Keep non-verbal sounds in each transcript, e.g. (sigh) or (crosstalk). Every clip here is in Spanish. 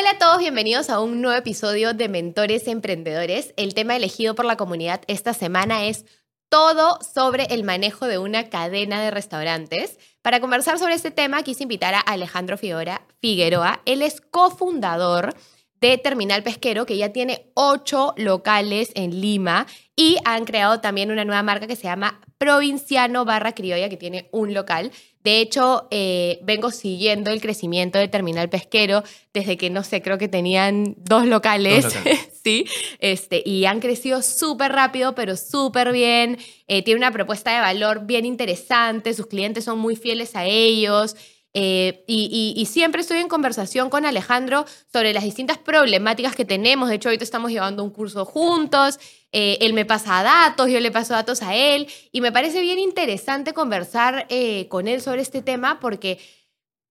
Hola a todos, bienvenidos a un nuevo episodio de Mentores Emprendedores. El tema elegido por la comunidad esta semana es todo sobre el manejo de una cadena de restaurantes. Para conversar sobre este tema quise invitar a Alejandro Figueroa. Él es cofundador de Terminal Pesquero, que ya tiene ocho locales en Lima y han creado también una nueva marca que se llama Provinciano Barra Criolla, que tiene un local. De hecho, eh, vengo siguiendo el crecimiento de Terminal Pesquero desde que, no sé, creo que tenían dos locales, (laughs) sí, este, y han crecido súper rápido, pero súper bien. Eh, tiene una propuesta de valor bien interesante, sus clientes son muy fieles a ellos. Eh, y, siempre estoy en conversación con Alejandro sobre las distintas problemáticas que tenemos. De hecho, ahorita estamos llevando un curso juntos. Eh, él me pasa datos, yo le paso datos a él. Y me parece bien interesante conversar eh, con él sobre este tema porque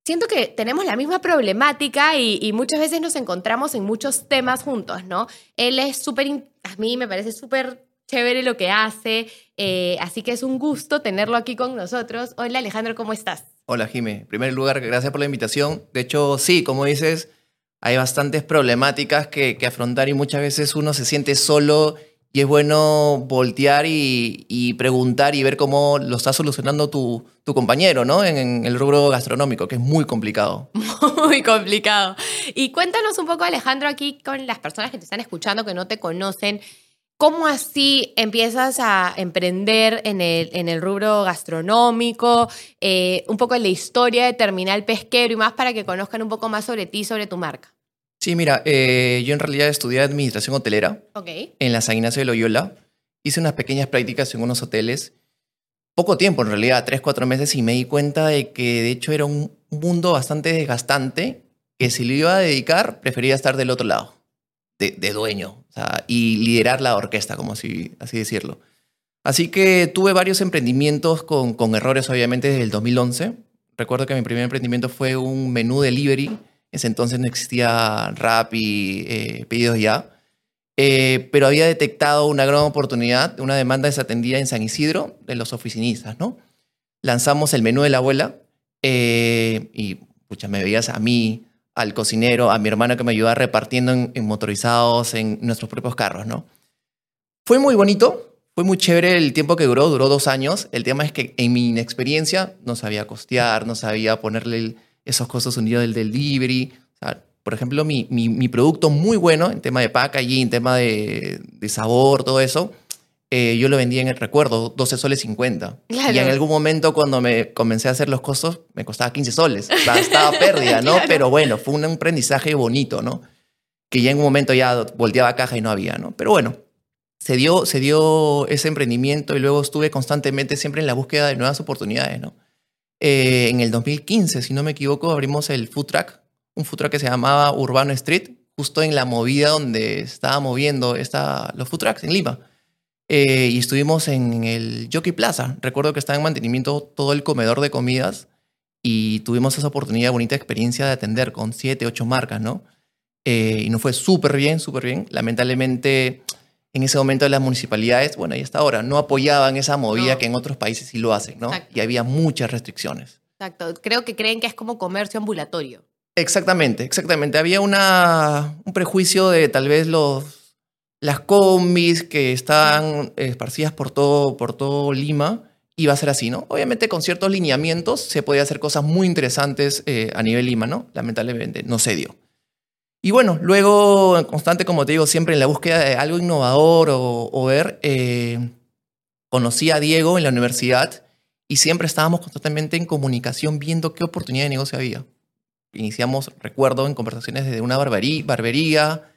siento que tenemos la misma problemática y, muchas veces nos encontramos en muchos temas juntos, ¿no? Él es súper, a mí me parece súper chévere lo que hace, así que es un gusto tenerlo aquí con nosotros. Hola Alejandro, ¿cómo estás? Hola, Jime. En primer lugar, gracias por la invitación. De hecho, sí, como dices, hay bastantes problemáticas que, afrontar y muchas veces uno se siente solo y es bueno voltear y, preguntar y ver cómo lo está solucionando tu, compañero, ¿no? En, en, el rubro gastronómico, que es muy complicado. (laughs) Muy complicado. Y cuéntanos un poco, Alejandro, aquí con las personas que te están escuchando, que no te conocen. ¿Cómo así empiezas a emprender en el, en el rubro gastronómico? Eh, un poco en la historia de Terminal Pesquero y más para que conozcan un poco más sobre ti, sobre tu marca. Sí, mira, eh, yo en realidad estudié administración hotelera en la San Ignacio de Loyola. Hice unas pequeñas prácticas en unos hoteles. Poco tiempo, en realidad, tres, cuatro meses, y me di cuenta de que de hecho era un mundo bastante desgastante, que si lo iba a dedicar, prefería estar del otro lado de, dueño y liderar la orquesta, como así, así decirlo. Así que tuve varios emprendimientos con, con, errores, obviamente, desde el 2011. Recuerdo que mi primer emprendimiento fue un menú delivery. En ese entonces no existía rap y eh, pedidos ya. Eh, pero había detectado una gran oportunidad, una demanda desatendida en San Isidro de los oficinistas, ¿no? Lanzamos el menú de la abuela eh, y, pucha, me veías a mí al cocinero, a mi hermano que me ayudaba repartiendo en, motorizados, en nuestros propios carros, ¿no? Fue muy bonito, fue muy chévere el tiempo que duró, duró dos años. El tema es que en mi inexperiencia no sabía costear, no sabía ponerle esos costos unidos del delivery. por ejemplo, mi, mi, producto muy bueno en tema de packaging, en tema de, de sabor, todo eso, eh, yo lo vendía en el recuerdo, 12 soles 50. Y en algún momento cuando me comencé a hacer los costos, me costaba 15 soles. O sea, estaba pérdida, ¿no? (laughs) Pero bueno, fue un aprendizaje bonito, ¿no? Que ya en un momento ya volteaba caja y no había, ¿no? Pero bueno, se dio, se dio ese emprendimiento y luego estuve constantemente siempre en la búsqueda de nuevas oportunidades, ¿no? Eh, en el 2015, si no me equivoco, abrimos el food truck, un food truck que se llamaba Urbano Street, justo en la movida donde estaba moviendo esta, los food trucks en Lima. Eh, y estuvimos en el Jockey Plaza. Recuerdo que estaba en mantenimiento todo el comedor de comidas y tuvimos esa oportunidad, bonita experiencia de atender con siete, ocho marcas, ¿no? Eh, y nos fue súper bien, súper bien. Lamentablemente, en ese momento las municipalidades, bueno, y hasta ahora, no apoyaban esa movida que en otros países sí lo hacen, ¿no? Y había muchas restricciones. Exacto. Creo que creen que es como comercio ambulatorio. Exactamente, exactamente. Había una, un prejuicio de tal vez los las combis que están esparcidas por todo, por todo Lima, iba a ser así, ¿no? Obviamente con ciertos lineamientos se podía hacer cosas muy interesantes eh, a nivel Lima, ¿no? Lamentablemente no se dio. Y bueno, luego, constante, como te digo, siempre en la búsqueda de algo innovador o, ver, eh, conocí a Diego en la universidad y siempre estábamos constantemente en comunicación viendo qué oportunidad de negocio había. Iniciamos, recuerdo, en conversaciones desde una barbería, barbería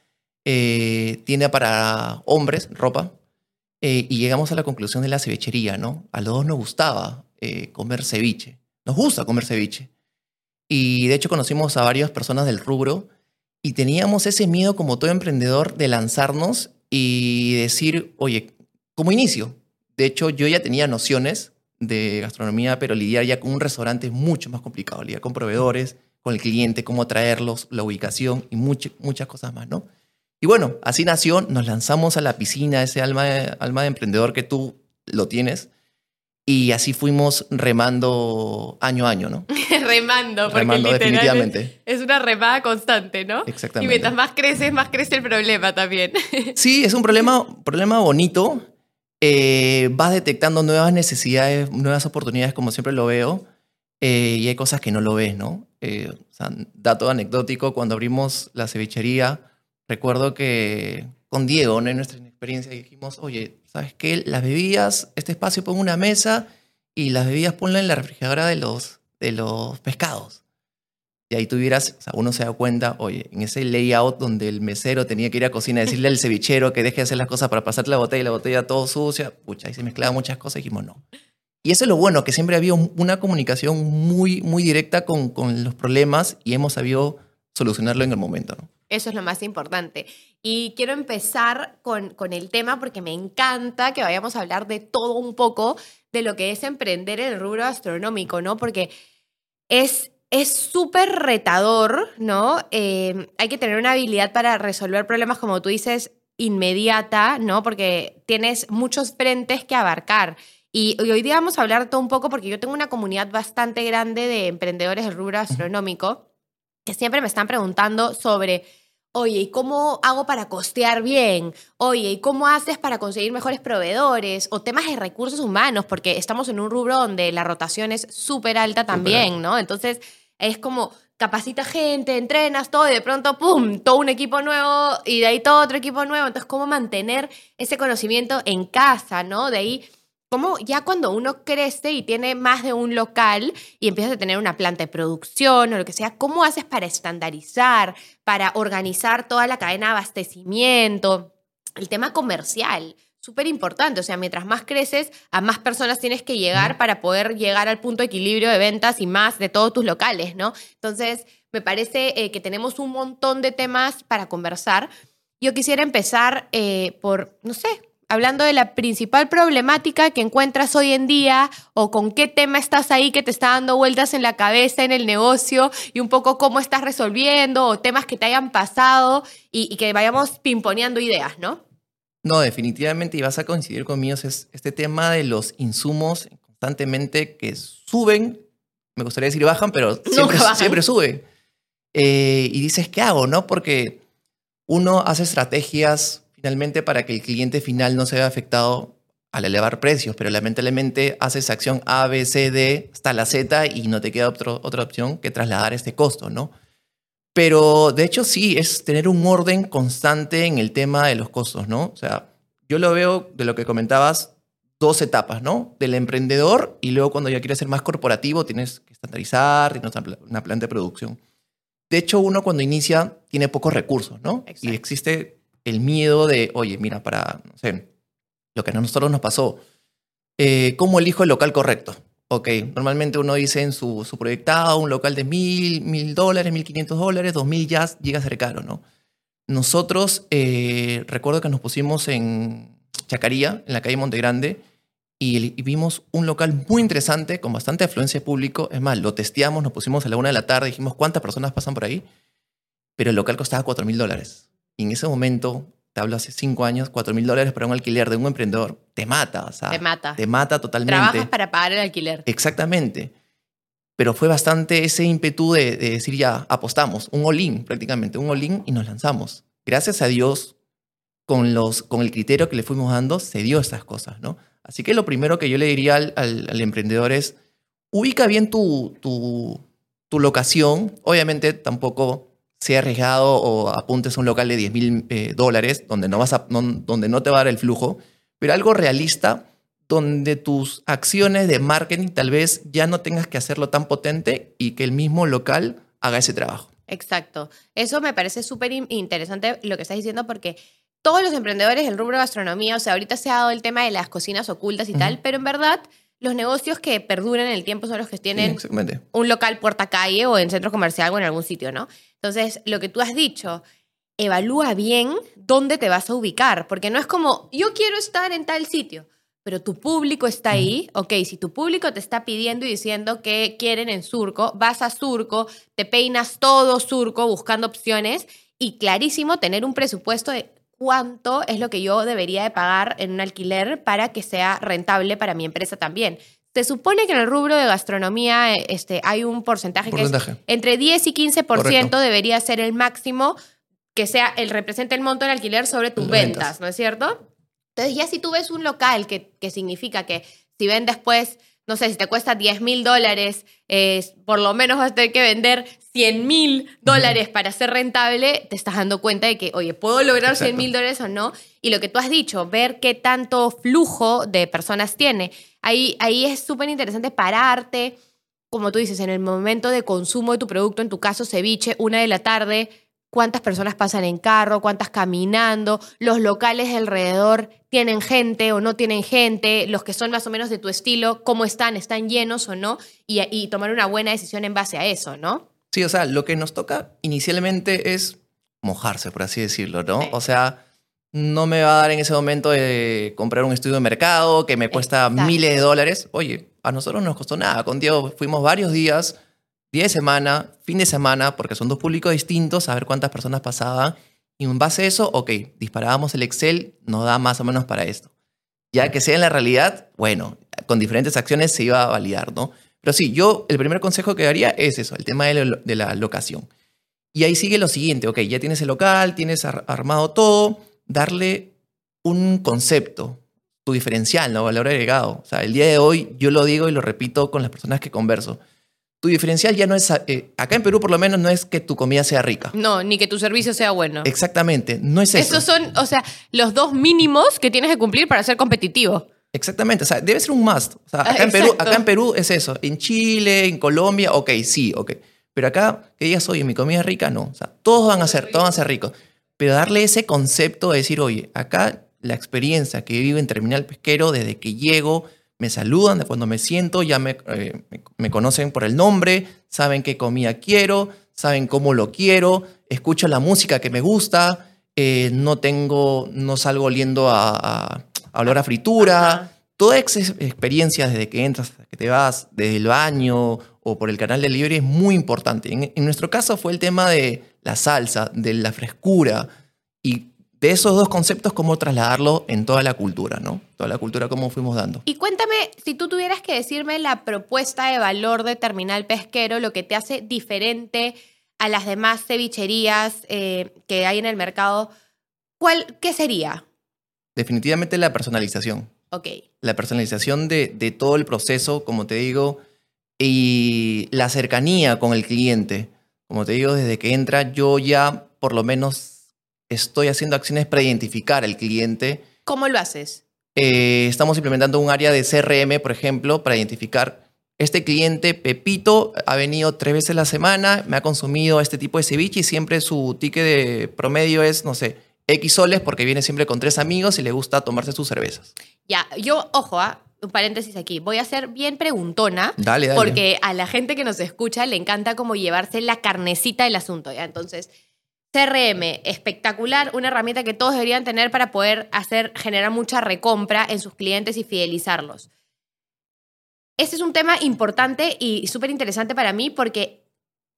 eh, tiene para hombres ropa eh, y llegamos a la conclusión de la cevichería, ¿no? A los dos nos gustaba eh, comer ceviche, nos gusta comer ceviche. Y de hecho conocimos a varias personas del rubro y teníamos ese miedo como todo emprendedor de lanzarnos y decir, oye, como inicio, De hecho, yo ya tenía nociones de gastronomía, pero lidiar ya con un restaurante es mucho más complicado. Lidiar con proveedores, con el cliente, cómo traerlos, la ubicación y muchas muchas cosas más, ¿no? Y bueno, así nació, nos lanzamos a la piscina, ese alma alma de emprendedor que tú lo tienes. Y así fuimos remando año a año, ¿no? (laughs) remando, porque remando, definitivamente. Es una remada constante, ¿no? Exactamente. Y mientras más creces, más crece el problema también. (laughs) sí, es un problema, problema bonito. Eh, vas detectando nuevas necesidades, nuevas oportunidades, como siempre lo veo. Eh, y hay cosas que no lo ves, ¿no? Eh, o sea, dato anecdótico, cuando abrimos la cevichería, recuerdo que con Diego, en nuestra experiencia, dijimos, oye, ¿sabes qué? Las bebidas, este espacio pon una mesa y las bebidas ponla en la refrigeradora de los, de los pescados. Y ahí tuvieras, o sea, uno se da cuenta, oye, en ese layout donde el mesero tenía que ir a cocina y decirle al cevichero que deje de hacer las cosas para pasarte la botella y la botella todo sucia, pucha, ahí se mezclaban muchas cosas y dijimos no. Y eso es lo bueno, que siempre había una comunicación muy, muy directa con, con los problemas y hemos sabido solucionarlo en el momento, ¿no? Eso es lo más importante. Y quiero empezar con, con el tema porque me encanta que vayamos a hablar de todo un poco de lo que es emprender en el rubro astronómico, ¿no? Porque es es súper retador, ¿no? Eh, hay que tener una habilidad para resolver problemas, como tú dices, inmediata, ¿no? Porque tienes muchos frentes que abarcar. Y, hoy día vamos a hablar todo un poco porque yo tengo una comunidad bastante grande de emprendedores del rubro astronómico que siempre me están preguntando sobre Oye, ¿y cómo hago para costear bien? Oye, ¿y cómo haces para conseguir mejores proveedores? O temas de recursos humanos, porque estamos en un rubro donde la rotación es súper alta también, ¿no? Entonces, es como capacita gente, entrenas todo y de pronto, ¡pum!, todo un equipo nuevo y de ahí todo otro equipo nuevo. Entonces, ¿cómo mantener ese conocimiento en casa, ¿no? De ahí como ya cuando uno crece y tiene más de un local y empiezas a tener una planta de producción o lo que sea, ¿cómo haces para estandarizar, para organizar toda la cadena de abastecimiento? El tema comercial, súper importante. O sea, mientras más creces, a más personas tienes que llegar para poder llegar al punto de equilibrio de ventas y más de todos tus locales, ¿no? Entonces, me parece eh, que tenemos un montón de temas para conversar. Yo quisiera empezar eh, por, no sé, hablando de la principal problemática que encuentras hoy en día o con qué tema estás ahí que te está dando vueltas en la cabeza en el negocio y un poco cómo estás resolviendo o temas que te hayan pasado y, que vayamos pimponeando ideas, ¿no? No, definitivamente, y vas a coincidir conmigo, es este tema de los insumos constantemente que suben, me gustaría decir bajan, pero (laughs) siempre, siempre suben. Eh, y dices, ¿qué hago? ¿No? Porque uno hace estrategias finalmente para que el cliente final no se vea afectado al elevar precios, pero lamentablemente haces acción A, B, C, D hasta la Z y no te queda otra opción que trasladar este costo, ¿no? Pero de hecho sí, es tener un orden constante en el tema de los costos, ¿no? O sea, yo lo veo de lo que comentabas, dos etapas, ¿no? Del emprendedor y luego cuando ya quieres ser más corporativo tienes que estandarizar, tienes una planta de producción. De hecho, uno cuando inicia tiene pocos recursos, ¿no? Y existe el miedo de, oye, mira, para, no sé, lo que a nosotros nos pasó, eh, ¿cómo elijo el local correcto? Ok, normalmente uno dice en su, su proyectado un local de mil, mil dólares, mil quinientos dólares, dos mil ya llega a ser caro, ¿no? Nosotros, eh, recuerdo que nos pusimos en Chacaría, en la calle Monte Grande, y, y, vimos un local muy interesante, con bastante afluencia de público. Es más, lo testeamos, nos pusimos a la una de la tarde, dijimos cuántas personas pasan por ahí, pero el local costaba cuatro mil dólares. Y en ese momento, te hablo hace cinco años, cuatro mil dólares para un alquiler de un emprendedor, te mata, o sea, te mata. Te mata totalmente. Trabajas para pagar el alquiler. Exactamente. Pero fue bastante ese ímpetu de, decir ya, apostamos, un all-in prácticamente, un all-in y nos lanzamos. Gracias a Dios, con, los, con el criterio que le fuimos dando, se dio estas cosas, ¿no? Así que lo primero que yo le diría al, al, emprendedor es, ubica bien tu, tu, tu locación. Obviamente tampoco sea arriesgado o apuntes a un local de 10 mil eh, dólares donde no, vas a, donde no te va a dar el flujo, pero algo realista donde tus acciones de marketing tal vez ya no tengas que hacerlo tan potente y que el mismo local haga ese trabajo. Exacto. Eso me parece súper interesante lo que estás diciendo porque todos los emprendedores del rubro de gastronomía, o sea, ahorita se ha dado el tema de las cocinas ocultas y tal, pero en verdad los negocios que perduran en el tiempo son los que tienen un local puerta calle o en centro comercial o en algún sitio, ¿no? Entonces, lo que tú has dicho, evalúa bien dónde te vas a ubicar, porque no es como, yo quiero estar en tal sitio, pero tu público está ahí, ok, si tu público te está pidiendo y diciendo que quieren en Surco, vas a Surco, te peinas todo Surco buscando opciones y clarísimo tener un presupuesto de cuánto es lo que yo debería de pagar en un alquiler para que sea rentable para mi empresa también. Se supone que en el rubro de gastronomía eh, este, hay un porcentaje, que es entre 10 y 15% debería ser el máximo que sea el represente el monto del alquiler sobre tus ventas, ¿no es cierto? Entonces ya si tú ves un local que, que significa que si vendes pues, no sé, si te cuesta 10 mil dólares, por lo menos vas a tener que vender 100 mil dólares para ser rentable, te estás dando cuenta de que, oye, ¿puedo lograr 100 mil dólares o no? Y lo que tú has dicho, ver qué tanto flujo de personas tiene. Ahí, ahí es súper interesante pararte, como tú dices, en el momento de consumo de tu producto, en tu caso ceviche, una de la tarde, cuántas personas pasan en carro, cuántas caminando, los locales alrededor tienen gente o no tienen gente, los que son más o menos de tu estilo, cómo están, están llenos o no, y, tomar una buena decisión en base a eso, ¿no? Sí, o sea, lo que nos toca inicialmente es mojarse, por así decirlo, ¿no? O sea, no me va a dar en ese momento de comprar un estudio de mercado que me cuesta miles de dólares. Oye, a nosotros no nos costó nada. Con Diego fuimos varios días día de semana, fin de semana, porque son dos públicos distintos, a ver cuántas personas pasaban. Y en base a eso, ok, disparábamos el Excel, nos da más o menos para esto. Ya que sea en la realidad, bueno, con diferentes acciones se iba a validar, ¿no? Pero sí, yo el primer consejo que daría es eso, el tema de, la locación. Y ahí sigue lo siguiente, ok, ya tienes el local, tienes armado todo, darle un concepto, tu diferencial, ¿no? Valor agregado. O sea, el día de hoy yo lo digo y lo repito con las personas que converso tu diferencial ya no es, eh, acá en Perú por lo menos no es que tu comida sea rica. No, ni que tu servicio sea bueno. Exactamente, no es eso. Esos son, o sea, los dos mínimos que tienes que cumplir para ser competitivo. Exactamente, o sea, debe ser un must. O sea, acá, en Perú, acá en Perú es eso. En Chile, en Colombia, ok, sí, ok. Pero acá, que digas, oye, mi comida es rica, no. O sea, todos van a ser, todos van a ser ricos. Pero darle ese concepto de decir, oye, acá la experiencia que vivo en Terminal Pesquero desde que llego, me saludan de cuando me siento, ya eh, me, me, conocen por el nombre, saben qué comida quiero, saben cómo lo quiero, escucho la música que me gusta, eh, no tengo, no salgo oliendo a, a, a olor a fritura. Toda esa experiencia desde que entras hasta que te vas, desde el baño o por el canal de libre es muy importante. En, en nuestro caso fue el tema de la salsa, de la frescura y de esos dos conceptos, cómo trasladarlo en toda la cultura, ¿no? Toda la cultura, cómo fuimos dando. Y cuéntame, si tú tuvieras que decirme la propuesta de valor de Terminal Pesquero, lo que te hace diferente a las demás cevicherías eh, que hay en el mercado, ¿cuál, ¿qué sería? Definitivamente la personalización. Ok. La personalización de, de todo el proceso, como te digo, y la cercanía con el cliente. Como te digo, desde que entra yo ya por lo menos estoy haciendo acciones para identificar al cliente. ¿Cómo lo haces? Eh, estamos implementando un área de CRM, por ejemplo, para identificar este cliente, Pepito, ha venido tres veces a la semana, me ha consumido este tipo de ceviche y siempre su ticket de promedio es, no sé, X soles porque viene siempre con tres amigos y le gusta tomarse sus cervezas. Ya, yo, ojo, ¿ah? un paréntesis aquí, voy a ser bien preguntona. Dale, dale. Porque a la gente que nos escucha le encanta como llevarse la carnecita del asunto, ¿ya? Entonces, CRM, espectacular, una herramienta que todos deberían tener para poder hacer, generar mucha recompra en sus clientes y fidelizarlos. Este es un tema importante y súper interesante para mí porque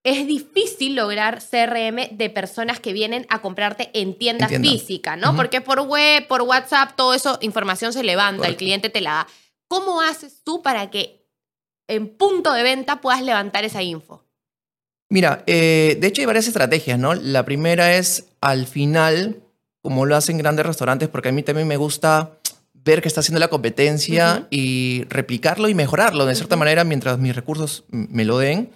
es difícil lograr CRM de personas que vienen a comprarte en tiendas físicas, ¿no? Porque por web, por WhatsApp, todo eso, información se levanta, el cliente te la da. ¿Cómo haces tú para que en punto de venta puedas levantar esa info? Mira, eh, de hecho hay varias estrategias, ¿no? La primera es al final, como lo hacen grandes restaurantes, porque a mí también me gusta ver qué está haciendo la competencia y replicarlo y mejorarlo de cierta manera mientras mis recursos me lo den.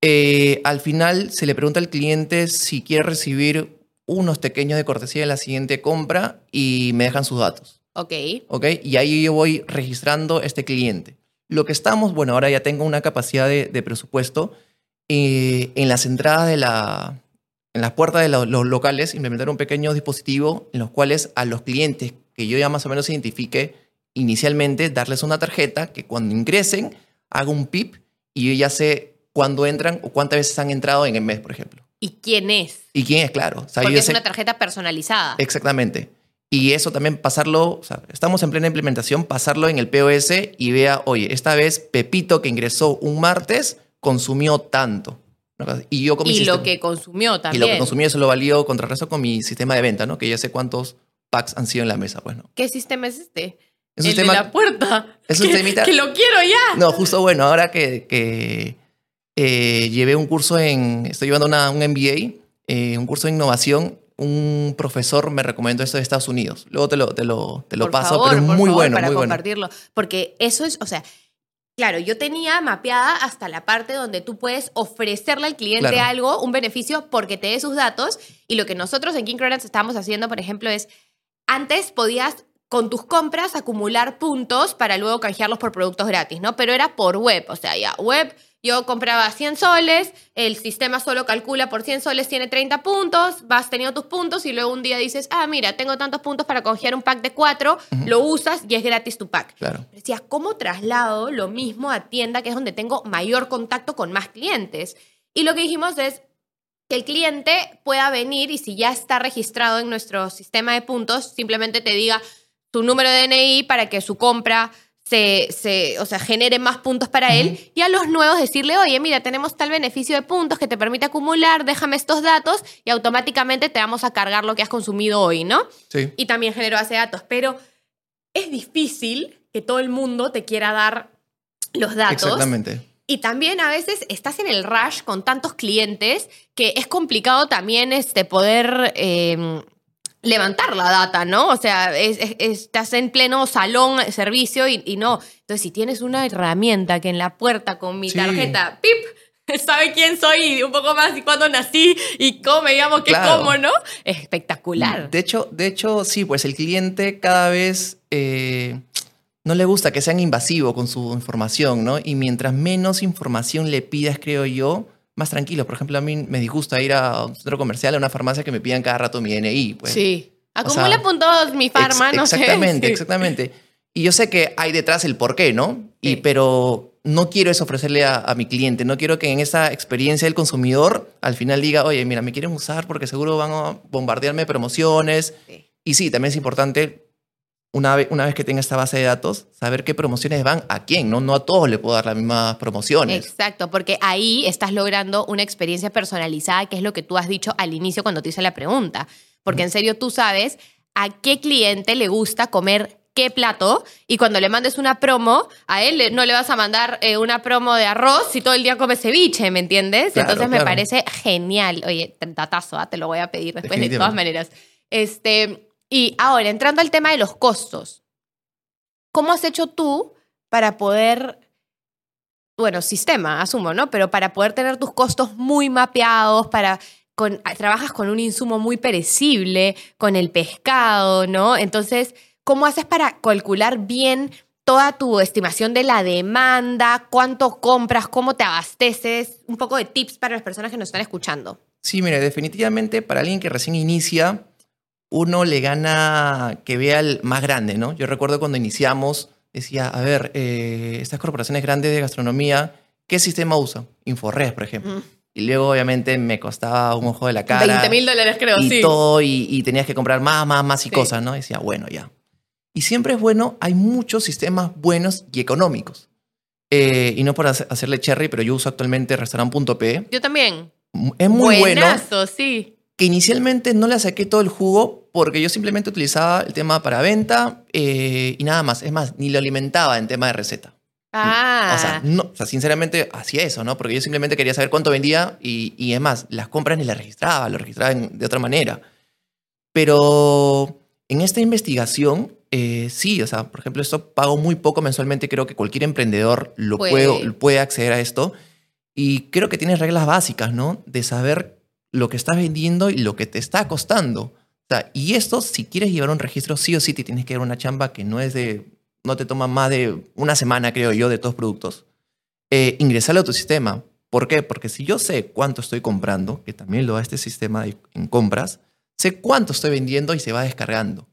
Eh, al final se le pregunta al cliente si quiere recibir unos pequeños de cortesía de la siguiente compra y me dejan sus datos. Ok. Ok, y ahí yo voy registrando este cliente. Lo que estamos, bueno, ahora ya tengo una capacidad de, de presupuesto eh, en las entradas de la, en las puertas de los, locales, implementar un pequeño dispositivo en los cuales a los clientes que yo ya más o menos identifique inicialmente, darles una tarjeta que cuando ingresen haga un PIP y yo ya sé cuándo entran o cuántas veces han entrado en el mes, por ejemplo. ¿Y quién es? ¿Y quién es? Claro. Porque es una tarjeta personalizada. Exactamente. Y eso también pasarlo, o sea, estamos en plena implementación, pasarlo en el POS y vea, oye, esta vez Pepito que ingresó un martes consumió tanto. Y yo con Y lo que consumió también. Y lo que consumió eso lo valió contra resto con mi sistema de venta, ¿no? Que ya sé cuántos packs han sido en la mesa, pues, ¿no? ¿Qué sistema es este? Es el de la puerta. (laughs) Es un que, que lo quiero ya. No, justo bueno, ahora que, que eh, llevé un curso en, estoy llevando una, un MBA, eh, un curso de innovación, un profesor me recomendó esto de Estados Unidos. Luego te lo, te lo, te lo paso, pero es muy bueno. Para muy compartirlo. Porque eso es, o sea, claro, yo tenía mapeada hasta la parte donde tú puedes ofrecerle al cliente algo, un beneficio, porque te dé sus datos. Y lo que nosotros en King Credits estamos haciendo, por ejemplo, es antes podías con tus compras acumular puntos para luego canjearlos por productos gratis, ¿no? Pero era por web, o sea, ya web yo compraba 100 soles, el sistema solo calcula por 100 soles, tiene 30 puntos, vas teniendo tus puntos y luego un día dices, ah, mira, tengo tantos puntos para congelar un pack de 4, lo usas y es gratis tu pack. Claro. Decía, ¿cómo traslado lo mismo a tienda, que es donde tengo mayor contacto con más clientes? Y lo que dijimos es que el cliente pueda venir y si ya está registrado en nuestro sistema de puntos, simplemente te diga tu número de DNI para que su compra se, o sea, genere más puntos para él y a los nuevos decirle, oye, mira, tenemos tal beneficio de puntos que te permite acumular, déjame estos datos y automáticamente te vamos a cargar lo que has consumido hoy, ¿no? Sí. Y también generó base datos, pero es difícil que todo el mundo te quiera dar los datos. Exactamente. Y también a veces estás en el rush con tantos clientes que es complicado también este, poder em, levantar la data, ¿no? O sea, estás en pleno salón, servicio y, no. Entonces, si tienes una herramienta que en la puerta con mi tarjeta, ¡pip! (laughs) sabe quién soy y un poco más y cuándo nací y cómo me llamo, qué como, ¿no? espectacular. De hecho, de hecho, sí, pues el cliente cada vez eh, no le gusta que sean invasivos con su información, ¿no? Y mientras menos información le pidas, creo yo, más tranquilo. Por ejemplo, a mí me disgusta ir a un centro comercial, a una farmacia que me pidan cada rato mi DNI. Pues. Sí. Acumula puntos mi farma, no (laughs) exactamente, Exactamente, Y yo sé que hay detrás el por qué, ¿no? Y, pero no quiero eso ofrecerle a, mi cliente. No quiero que en esa experiencia del consumidor al final diga, oye, mira, me quieren usar porque seguro van a bombardearme promociones. Y sí, también es importante una vez, una vez que tenga esta base de datos, saber qué promociones van a quién, ¿no? No a todos le puedo dar las mismas promociones. Exacto, porque ahí estás logrando una experiencia personalizada, que es lo que tú has dicho al inicio cuando te hice la pregunta. Porque en serio tú sabes a qué cliente le gusta comer qué plato y cuando le mandes una promo, a él no le vas a mandar eh, una promo de arroz si todo el día come ceviche, ¿me entiendes? Entonces me parece genial. Oye, datazo, ¿ah? te lo voy a pedir después de todas maneras. Este, y ahora, entrando al tema de los costos, ¿cómo has hecho tú para poder, bueno, sistema, asumo, ¿no? Pero para poder tener tus costos muy mapeados, para con, trabajas con un insumo muy perecible, con el pescado, ¿no? Entonces, ¿cómo haces para calcular bien toda tu estimación de la demanda, cuánto compras, cómo te abasteces? Un poco de tips para las personas que nos están escuchando. Sí, mire, definitivamente para alguien que recién inicia, uno le gana que vea el más grande, ¿no? Yo recuerdo cuando iniciamos, decía, a ver, eh, estas corporaciones grandes de gastronomía, ¿qué sistema usan? Inforres, por ejemplo. Y luego, obviamente, me costaba un ojo de la cara. 20 mil dólares, creo, y sí. Todo, y, tenías que comprar más, más, más y cosas, ¿no? decía, bueno, ya. Y siempre es bueno, hay muchos sistemas buenos y económicos. Eh, y no por hacerle cherry, pero yo uso actualmente restaurant.p. Yo también. Es muy Buenazo, bueno. sí. Que inicialmente no le saqué todo el jugo porque yo simplemente utilizaba el tema para venta eh, y nada más. Es más, ni lo alimentaba en tema de receta. Ah. O sea, no, o sea, sinceramente hacía eso, ¿no? Porque yo simplemente quería saber cuánto vendía y, y es más, las compras ni las registraba, lo registraba de otra manera. Pero en esta investigación, eh, sí, o sea, por ejemplo, esto pago muy poco mensualmente, creo que cualquier emprendedor lo puede. puede acceder a esto. Y creo que tienes reglas básicas, ¿no? De saber lo que estás vendiendo y lo que te está costando y esto, si quieres llevar un registro, sí o sí te tienes que dar una chamba que no es de, no te toma más de una semana, creo yo, de todos productos. Eh, ingresarlo a tu sistema. ¿Por qué? Porque si yo sé cuánto estoy comprando, que también lo da este sistema en compras, sé cuánto estoy vendiendo y se va descargando.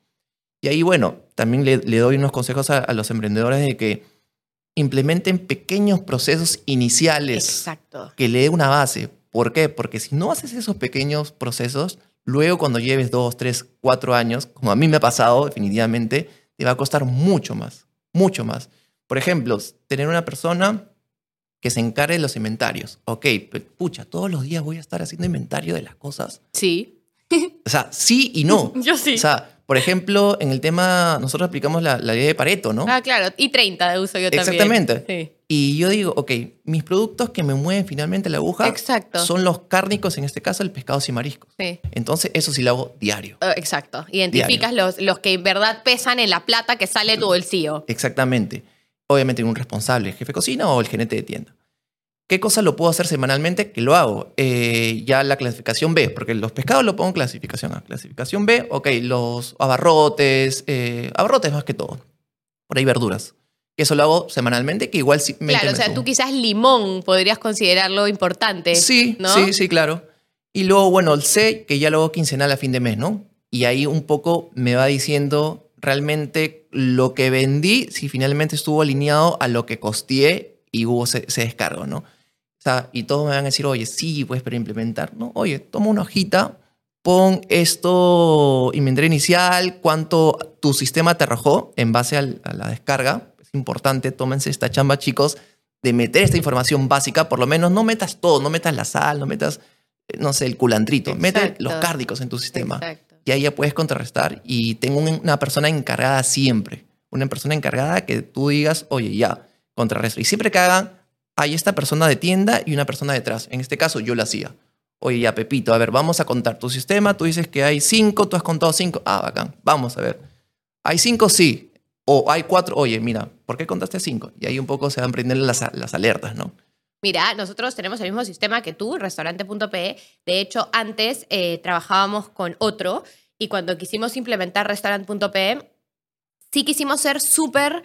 Y ahí, bueno, también le, doy unos consejos a, los emprendedores de que implementen pequeños procesos iniciales Exacto. que le dé una base. ¿Por qué? Porque si no haces esos pequeños procesos, Luego, cuando lleves dos, tres, cuatro años, como a mí me ha pasado definitivamente, te va a costar mucho más, mucho más. Por ejemplo, tener una persona que se encargue de los inventarios. Ok, pucha, todos los días voy a estar haciendo inventario de las cosas. Sí. O sea, sí y no. (laughs) Yo sí. O sea, por ejemplo, en el tema, nosotros aplicamos la, ley de Pareto, ¿no? Ah, claro, y 30 de uso yo también. Exactamente. Y yo digo, ok, mis productos que me mueven finalmente la aguja exacto. son los cárnicos, en este caso el pescado y mariscos. Sí. Entonces, eso sí lo hago diario. Ah, exacto. Identificas los, los que en verdad pesan en la plata que sale tu bolsillo. Exactamente. Obviamente un responsable, el jefe de cocina o el gerente de tienda. ¿Qué cosas lo puedo hacer semanalmente? Que lo hago. Eh, ya la clasificación B, porque los pescados lo pongo en clasificación A. Clasificación B, ok, los abarrotes, eh, abarrotes más que todo. Por ahí verduras. Que eso lo hago semanalmente, que igual sí me Claro, o sea, tú quizás limón podrías considerarlo importante. Sí, sí, sí, claro. Y luego, bueno, el C, que ya lo hago quincenal a fin de mes, ¿no? Y ahí un poco me va diciendo realmente lo que vendí, si finalmente estuvo alineado a lo que costé y hubo ese, ese descargo, ¿no? O sea, y todos me van a decir, oye, sí, puedes pero implementar. No, oye, toma una hojita, pon esto, inventario inicial, cuánto tu sistema te arrojó en base a la descarga. Importante, tómense esta chamba, chicos, de meter esta información básica. Por lo menos no metas todo, no metas la sal, no metas, eh, no sé, el culantrito. Mete los cárdicos en tu sistema. Y ahí ya puedes contrarrestar. Y tengo una persona encargada siempre. Una persona encargada que tú digas, oye, ya, contrarresto. Y siempre que hagan hay esta persona de tienda y una persona detrás. En este caso yo lo hacía. Oye, ya, Pepito, a ver, vamos a contar tu sistema. Tú dices que hay cinco, tú has contado cinco. Ah, bacán. Vamos a ver. ¿Hay cinco? Sí. O hay cuatro. Oye, mira, ¿por qué contaste cinco? Y ahí un poco se van prendiendo las, las alertas, ¿no? Mira, nosotros tenemos el mismo sistema que tú, restaurante.pe. De hecho, antes eh, trabajábamos con otro y cuando quisimos implementar restaurant.pe, sí quisimos ser súper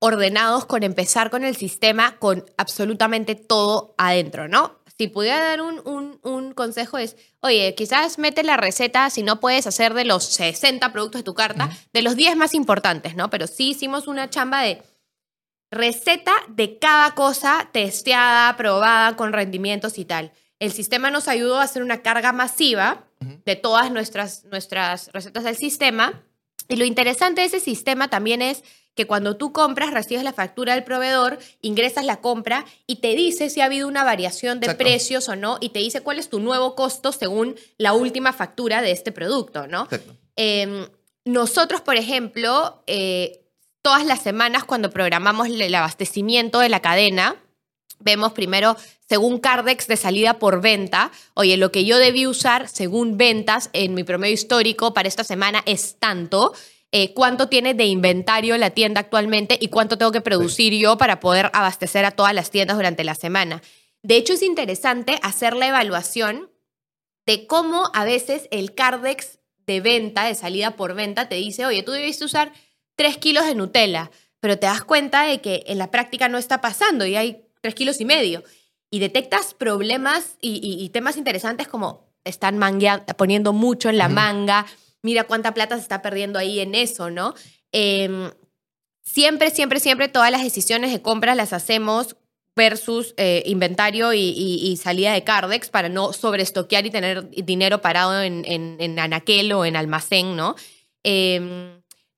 ordenados con empezar con el sistema con absolutamente todo adentro, ¿no? Si pudiera dar un, un, consejo es, oye, quizás mete la receta, si no puedes hacer de los 60 productos de tu carta, de los 10 más importantes, ¿no? Pero sí hicimos una chamba de receta de cada cosa testeada, probada, con rendimientos y tal. El sistema nos ayudó a hacer una carga masiva de todas nuestras, nuestras recetas del sistema. Y lo interesante de ese sistema también es que cuando tú compras, recibes la factura del proveedor, ingresas la compra y te dice si ha habido una variación de precios o no, y te dice cuál es tu nuevo costo según la última factura de este producto, ¿no? Em, nosotros, por ejemplo, eh, todas las semanas cuando programamos el abastecimiento de la cadena, vemos primero según Cardex de salida por venta, oye, lo que yo debí usar según ventas en mi promedio histórico para esta semana es tanto. Eh, cuánto tiene de inventario la tienda actualmente y cuánto tengo que producir yo para poder abastecer a todas las tiendas durante la semana. De hecho, es interesante hacer la evaluación de cómo a veces el Cardex de venta, de salida por venta, te dice, oye, tú debiste usar 3 kilos de Nutella, pero te das cuenta de que en la práctica no está pasando y hay 3 kilos y medio. Y detectas problemas y, temas interesantes como están poniendo mucho en la manga, mira cuánta plata se está perdiendo ahí en eso, ¿no? Em, siempre, siempre, siempre todas las decisiones de compra las hacemos versus eh, inventario y, salida de Cardex para no sobreestoquear y tener dinero parado en, en, anaquel o en almacén, ¿no? Em,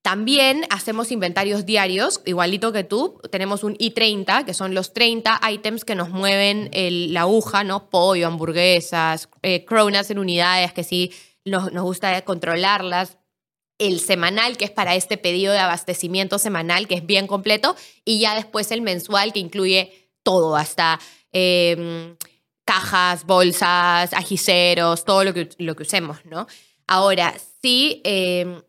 también hacemos inventarios diarios, igualito que tú. Tenemos un I30, que son los 30 items que nos mueven la aguja, ¿no? Pollo, hamburguesas, eh, en unidades, que sí nos, gusta controlarlas el semanal, que es para este pedido de abastecimiento semanal, que es bien completo, y ya después el mensual, que incluye todo, hasta em, cajas, bolsas, ajiceros, todo lo que, lo que usemos, ¿no? Ahora, sí, em,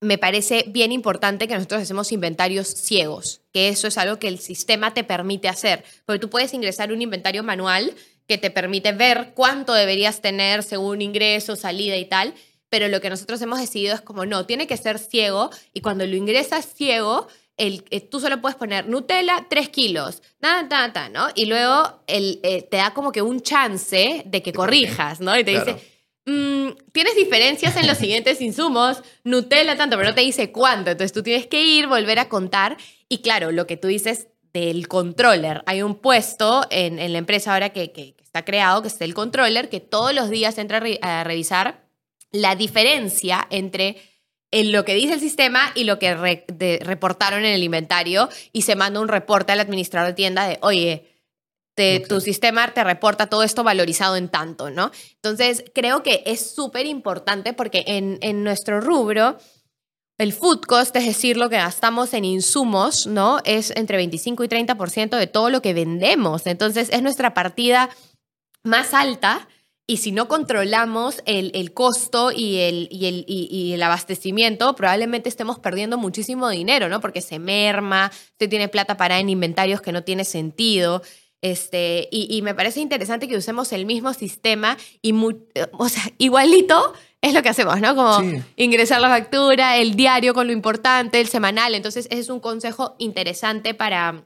me parece bien importante que nosotros hacemos inventarios ciegos, que eso es algo que el sistema te permite hacer, porque tú puedes ingresar un inventario manual que te permite ver cuánto deberías tener según ingreso, salida y tal. Pero lo que nosotros hemos decidido es como, no, tiene que ser ciego y cuando lo ingresas ciego, el, eh, tú solo puedes poner Nutella 3 kilos, ta, ta, ta, ¿no? Y luego el, eh, te da como que un chance de que corrijas, ¿no? Y te dice, mm, tienes diferencias en los siguientes insumos, Nutella tanto, pero no te dice cuánto. Entonces tú tienes que ir, volver a contar. Y claro, lo que tú dices del controller. Hay un puesto en, la empresa ahora que, está creado, que es el controller, que todos los días entra a revisar la diferencia entre lo que dice el sistema y lo que reportaron en el inventario y se manda un reporte al administrador de tienda de, oye, tu sistema te reporta todo esto valorizado en tanto, ¿no? Entonces, creo que es súper importante porque en, en nuestro rubro, el food cost, es decir, lo que gastamos en insumos, ¿no? Es entre 25 y 30% de todo lo que vendemos. Entonces, es nuestra partida más alta. Y si no controlamos el, el costo y el, y, el, y, el abastecimiento, probablemente estemos perdiendo muchísimo dinero, ¿no? Porque se merma, usted tiene plata para en inventarios que no tiene sentido. Este, y, me parece interesante que usemos el mismo sistema y, o sea, (laughs) igualito es lo que hacemos, ¿no? Como ingresar la factura, el diario con lo importante, el semanal. Entonces, ese es un consejo interesante para,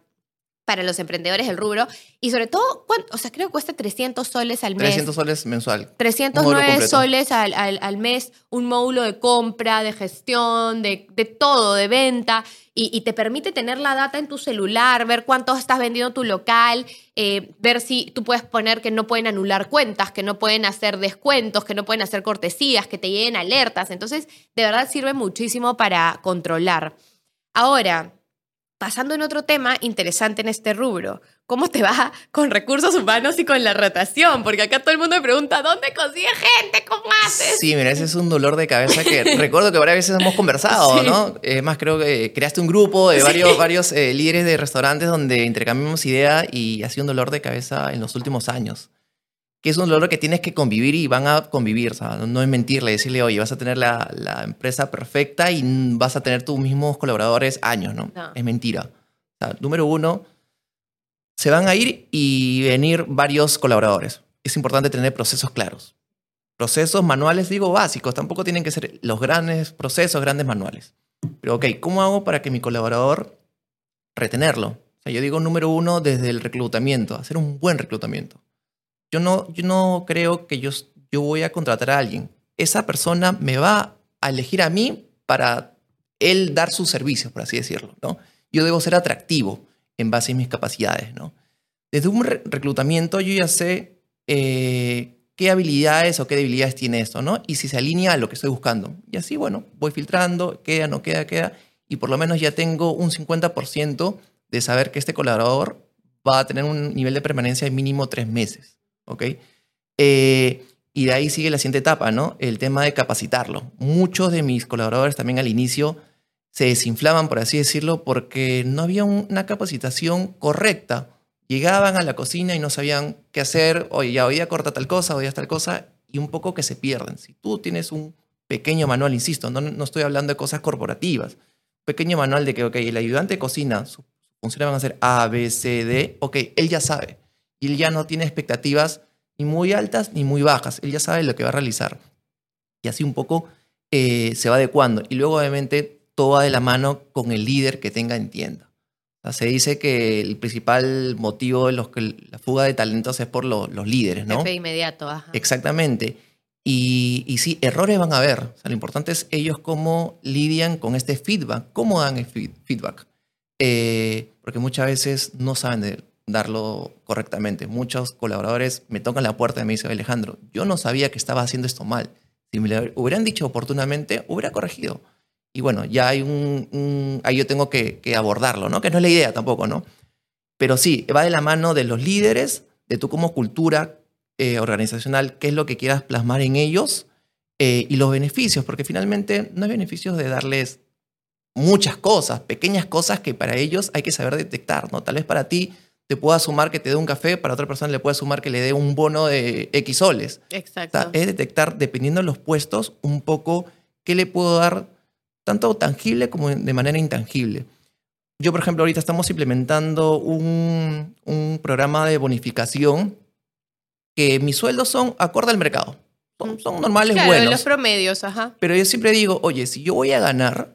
para los emprendedores del rubro. Y sobre todo, o sea, creo que cuesta 300 soles al mes. 300 soles mensual. 309 soles al, al, mes, un módulo de compra, de gestión, de, de todo, de venta. Y, te permite tener la data en tu celular, ver cuánto estás vendiendo tu local, eh, ver si tú puedes poner que no pueden anular cuentas, que no pueden hacer descuentos, que no pueden hacer cortesías, que te lleguen alertas. Entonces, de verdad sirve muchísimo para controlar. Ahora, pasando en otro tema interesante en este rubro, ¿cómo te va con recursos humanos y con la rotación? Porque acá todo el mundo me pregunta, ¿dónde consigue gente? ¿Cómo haces? Sí, mira, ese es un dolor de cabeza que (laughs) recuerdo que varias veces hemos conversado, ¿no? Es más, creo que creaste un grupo de varios, varios eh, líderes de restaurantes donde intercambiamos ideas y ha sido un dolor de cabeza en los últimos años que es un dolor que tienes que convivir y van a convivir, ¿sabes? no es mentirle, decirle, oye, vas a tener la, la, empresa perfecta y vas a tener tus mismos colaboradores años, ¿no? Es mentira. número uno, se van a ir y venir varios colaboradores. Es importante tener procesos claros. Procesos manuales, digo, básicos, tampoco tienen que ser los grandes procesos, grandes manuales. Pero, ok, ¿cómo hago para que mi colaborador retenerlo? O sea, yo digo, número uno, desde el reclutamiento, hacer un buen reclutamiento yo no, yo no creo que yo, yo voy a contratar a alguien. Esa persona me va a elegir a mí para él dar sus servicios, por así decirlo. ¿no? Yo debo ser atractivo en base a mis capacidades. ¿no? Desde un reclutamiento yo ya sé eh, qué habilidades o qué debilidades tiene esto, ¿no? Y si se alinea a lo que estoy buscando. Y así, bueno, voy filtrando, queda, no queda, queda. Y por lo menos ya tengo un 50% de saber que este colaborador va a tener un nivel de permanencia de mínimo tres meses. ¿Ok? Eh, y de ahí sigue la siguiente etapa, ¿no? El tema de capacitarlo. Muchos de mis colaboradores también al inicio se desinflaban, por así decirlo, porque no había una capacitación correcta. Llegaban a la cocina y no sabían qué hacer, oye, ya hoy día corta tal cosa, hoy día tal cosa, y un poco que se pierden. Si tú tienes un pequeño manual, insisto, no, no estoy hablando de cosas corporativas, pequeño manual de que, ok, el ayudante de cocina, su funciones van a ser A, B, C, D, ok, él ya sabe y él ya no tiene expectativas ni muy altas ni muy bajas. Él ya sabe lo que va a realizar. Y así un poco eh, se va adecuando. Y luego, obviamente, todo va de la mano con el líder que tenga en tienda. se dice que el principal motivo de los que la fuga de talentos es por los líderes, ¿no? Jefe inmediato, Exactamente. Y, y, sí, errores van a haber. O sea, lo importante es ellos cómo lidian con este feedback, cómo dan el feedback. Eh, porque muchas veces no saben de, darlo correctamente. Muchos colaboradores me tocan la puerta y me dicen, Alejandro, yo no sabía que estaba haciendo esto mal. Si me lo hubieran dicho oportunamente, hubiera corregido. Y bueno, ya hay un... ahí yo tengo que, abordarlo, ¿no? Que no es la idea tampoco, ¿no? Pero sí, va de la mano de los líderes, de tú como cultura eh, organizacional, qué es lo que quieras plasmar en ellos eh, y los beneficios, porque finalmente no hay beneficios de darles muchas cosas, pequeñas cosas que para ellos hay que saber detectar, ¿no? Tal vez para ti te pueda sumar que te dé un café, para otra persona le puede sumar que le dé un bono de X soles. Exacto. es detectar, dependiendo de los puestos, un poco qué le puedo dar, tanto tangible como de manera intangible. Yo, por ejemplo, ahorita estamos implementando un, un programa de bonificación que mis sueldos son acorde al mercado. Son, son normales, claro, buenos. los promedios, ajá. Pero yo siempre digo, oye, si yo voy a ganar,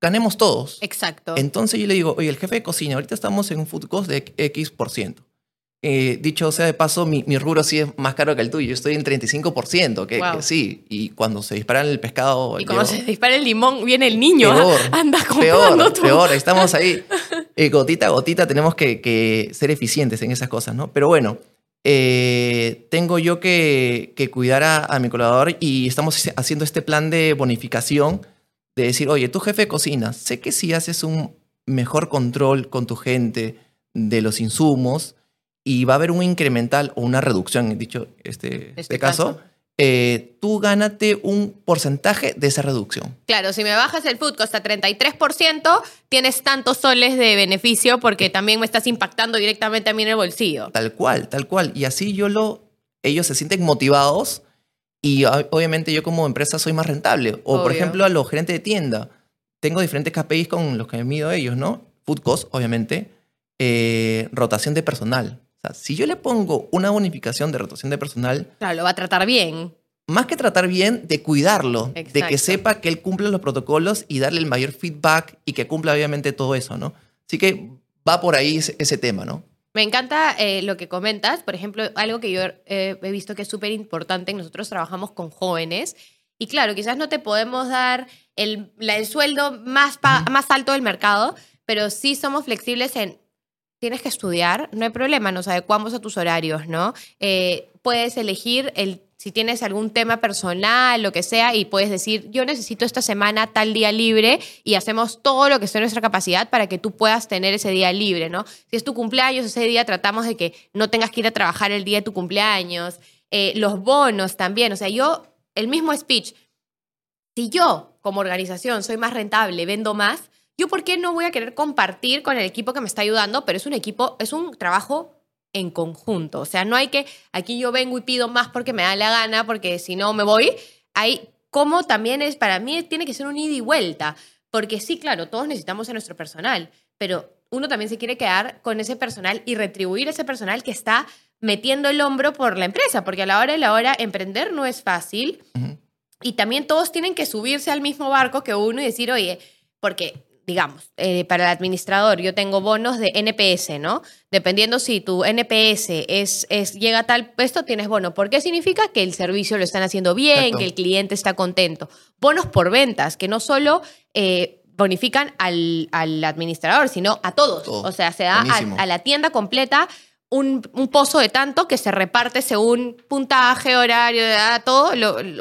ganemos todos. Exacto. Entonces yo le digo, oye, el jefe de cocina, ahorita estamos en un food cost de X por ciento. Eh, dicho sea de paso, mi, mi, rubro sí es más caro que el tuyo. Yo estoy en 35%, que, que sí. Y cuando se dispara el pescado... Y cuando se dispara el limón, viene el niño. Peor, (laughs) anda peor, peor. Estamos ahí, (laughs) eh, gotita a gotita, tenemos que, que, ser eficientes en esas cosas, ¿no? Pero bueno, eh, tengo yo que, cuidar a, mi colaborador y estamos haciendo este plan de bonificación de decir, oye, tu jefe de cocina, sé que si haces un mejor control con tu gente de los insumos y va a haber un incremental o una reducción, dicho este, este, este caso eh, tú gánate un porcentaje de esa reducción. Claro, si me bajas el food cost a 33%, tienes tantos soles de beneficio porque también me estás impactando directamente a mí en el bolsillo. Tal cual, tal cual. Y así yo lo, ellos se sienten motivados y obviamente yo como empresa soy más rentable. O por ejemplo a los gerentes de tienda, tengo diferentes KPIs con los que me mido ellos, ¿no? Food cost, obviamente, eh, rotación de personal. O sea, si yo le pongo una bonificación de rotación de personal... Claro, lo va a tratar bien. Más que tratar bien, de cuidarlo, de que sepa que él cumple los protocolos y darle el mayor feedback y que cumpla obviamente todo eso, ¿no? Así que va por ahí ese, tema, ¿no? Me encanta eh, lo que comentas. Por ejemplo, algo que yo eh, he visto que es súper importante, nosotros trabajamos con jóvenes y claro, quizás no te podemos dar el, el sueldo más, más alto del mercado, pero sí somos flexibles en tienes que estudiar, no hay problema, nos adecuamos a tus horarios, ¿no? Eh, puedes elegir el, si tienes algún tema personal, lo que sea, y puedes decir, yo necesito esta semana tal día libre y hacemos todo lo que esté en nuestra capacidad para que tú puedas tener ese día libre, ¿no? Si es tu cumpleaños, ese día tratamos de que no tengas que ir a trabajar el día de tu cumpleaños. Eh, los bonos también, o sea, yo, el mismo speech, si yo como organización soy más rentable, vendo más, yo por qué no voy a querer compartir con el equipo que me está ayudando, pero es un equipo, es un trabajo en conjunto. O sea, no hay que, aquí yo vengo y pido más porque me da la gana, porque si no me voy. Hay, como también es, para mí tiene que ser un ida y vuelta. Porque sí, claro, todos necesitamos a nuestro personal, pero uno también se quiere quedar con ese personal y retribuir ese personal que está metiendo el hombro por la empresa, porque a la hora de la hora emprender no es fácil. Y también todos tienen que subirse al mismo barco que uno y decir, oye, porque digamos, eh, para el administrador yo tengo bonos de NPS, ¿no? Dependiendo si tu NPS es, es, llega a tal puesto, tienes bono. ¿Por qué significa? Que el servicio lo están haciendo bien, que el cliente está contento. Bonos por ventas, que no solo eh, bonifican al, al, administrador, sino a todos. O sea, se da a, la tienda completa un, un, pozo de tanto que se reparte según puntaje, horario, todo,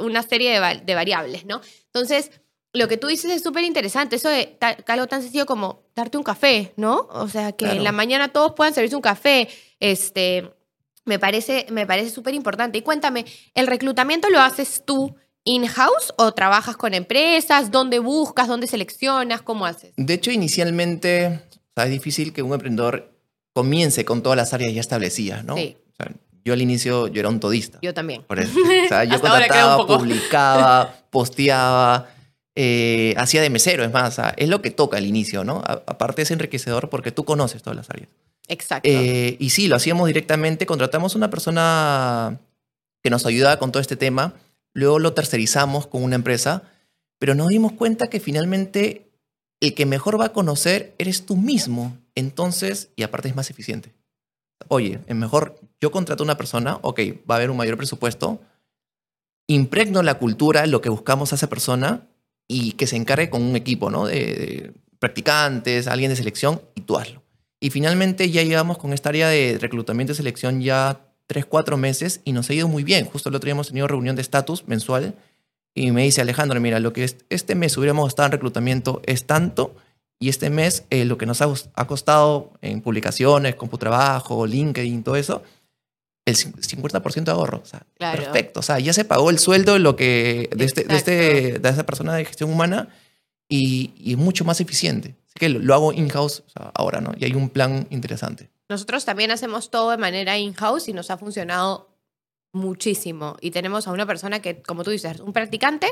una serie de, de variables, ¿no? Entonces lo que tú dices es súper interesante, eso de algo tan sencillo como darte un café, ¿no? O sea, que en la mañana todos puedan servirse un café, este, me parece me parece súper importante. Y cuéntame, ¿el reclutamiento lo haces tú in-house o trabajas con empresas? ¿Dónde buscas? ¿Dónde seleccionas? ¿Cómo haces? De hecho, inicialmente es difícil que un emprendedor comience con todas las áreas ya establecidas, ¿no? Sí. yo al inicio yo era un todista. Yo también. Por eso. O sea, yo (laughs) contrataba, publicaba, posteaba eh, hacía de mesero, es más, es lo que toca al inicio, ¿no? aparte es enriquecedor porque tú conoces todas las áreas. Exacto. Eh, y sí, lo hacíamos directamente, contratamos una persona que nos ayudaba con todo este tema, luego lo tercerizamos con una empresa, pero nos dimos cuenta que finalmente el que mejor va a conocer eres tú mismo, entonces, y aparte es más eficiente. Oye, es mejor, yo contrato a una persona, ok, va a haber un mayor presupuesto, impregno la cultura, lo que buscamos a esa persona, y que se encargue con un equipo, ¿no? De, practicantes, alguien de selección y tú hazlo. Y finalmente ya llegamos con esta área de reclutamiento y selección ya tres, cuatro meses y nos ha ido muy bien. Justo el otro día hemos tenido reunión de estatus mensual y me dice Alejandro, mira, lo que este mes hubiéramos estado en reclutamiento es tanto y este mes eh, lo que nos ha, costado en publicaciones, trabajo LinkedIn, todo eso, el 50% de ahorro. O sea, Perfecto. O sea, ya se pagó el sueldo de, lo que, de, este, de, este, de esa persona de gestión humana y, y es mucho más eficiente. Así que lo, hago in-house ahora, ¿no? Y hay un plan interesante. Nosotros también hacemos todo de manera in-house y nos ha funcionado muchísimo. Y tenemos a una persona que, como tú dices, un practicante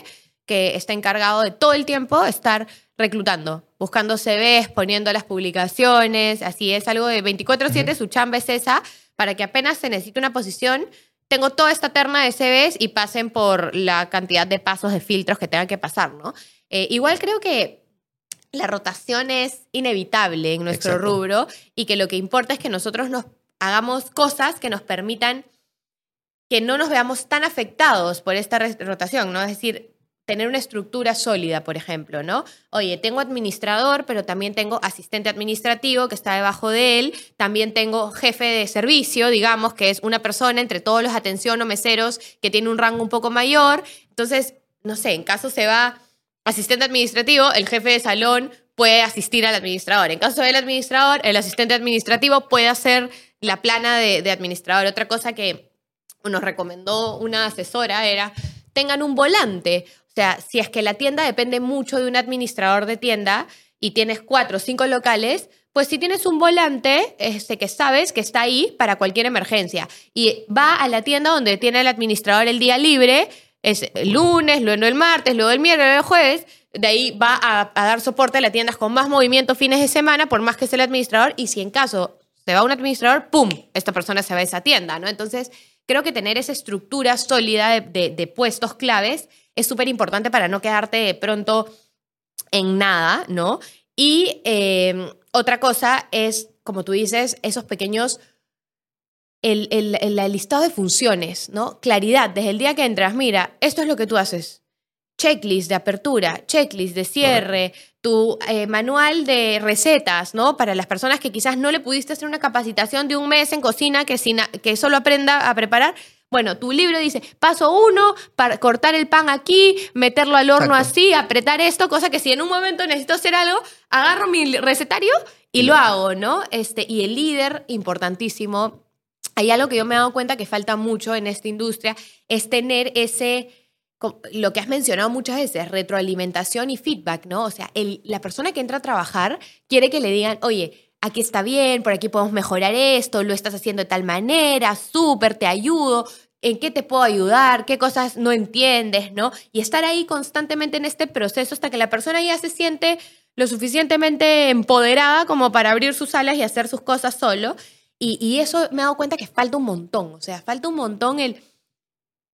que está encargado de todo el tiempo estar reclutando, buscando CVs, poniendo las publicaciones, así es algo de 24/7, su chamba es esa, para que apenas se necesite una posición, tengo toda esta terna de CVs y pasen por la cantidad de pasos de filtros que tengan que pasar, ¿no? Eh, igual creo que la rotación es inevitable en nuestro rubro y que lo que importa es que nosotros nos hagamos cosas que nos permitan que no nos veamos tan afectados por esta rotación, ¿no? Es decir, tener una estructura sólida, por ejemplo, ¿no? Oye, tengo administrador, pero también tengo asistente administrativo que está debajo de él, también tengo jefe de servicio, digamos, que es una persona entre todos los atención o meseros que tiene un rango un poco mayor. Entonces, no sé, en caso se va asistente administrativo, el jefe de salón puede asistir al administrador. En caso del administrador, el asistente administrativo puede hacer la plana de, de administrador. Otra cosa que nos recomendó una asesora era tengan un volante. O sea, si es que la tienda depende mucho de un administrador de tienda y tienes cuatro o cinco locales, pues si tienes un volante este, que sabes que está ahí para cualquier emergencia y va a la tienda donde tiene el administrador el día libre, es el lunes, luego el martes, luego el miércoles, el jueves, de ahí va a, a, dar soporte a las tiendas con más movimiento fines de semana, por más que sea el administrador, y si en caso se va un administrador, ¡pum!, esta persona se va a esa tienda, ¿no? Entonces, creo que tener esa estructura sólida de, puestos claves es súper importante para no quedarte de pronto en nada, ¿no? Y em, otra cosa es, como tú dices, esos pequeños, el, el, el, listado de funciones, ¿no? Claridad, desde el día que entras, mira, esto es lo que tú haces. Checklist de apertura, checklist de cierre, tu eh, manual de recetas, ¿no? Para las personas que quizás no le pudiste hacer una capacitación de un mes en cocina que, sin, que solo aprenda a preparar. Bueno, tu libro dice, paso uno, para cortar el pan aquí, meterlo al horno así, apretar esto, cosa que si en un momento necesito hacer algo, agarro mi recetario y lo hago, ¿no? Este, y el líder, importantísimo, hay algo que yo me he dado cuenta que falta mucho en esta industria, es tener ese lo que has mencionado muchas veces, retroalimentación y feedback, ¿no? O sea, la persona que entra a trabajar quiere que le digan, oye, aquí está bien, por aquí podemos mejorar esto, lo estás haciendo de tal manera, súper, te ayudo, ¿en qué te puedo ayudar? ¿Qué cosas no entiendes, no? Y estar ahí constantemente en este proceso hasta que la persona ya se siente lo suficientemente empoderada como para abrir sus alas y hacer sus cosas solo. Y, y eso me he dado cuenta que falta un montón, o sea, falta un montón el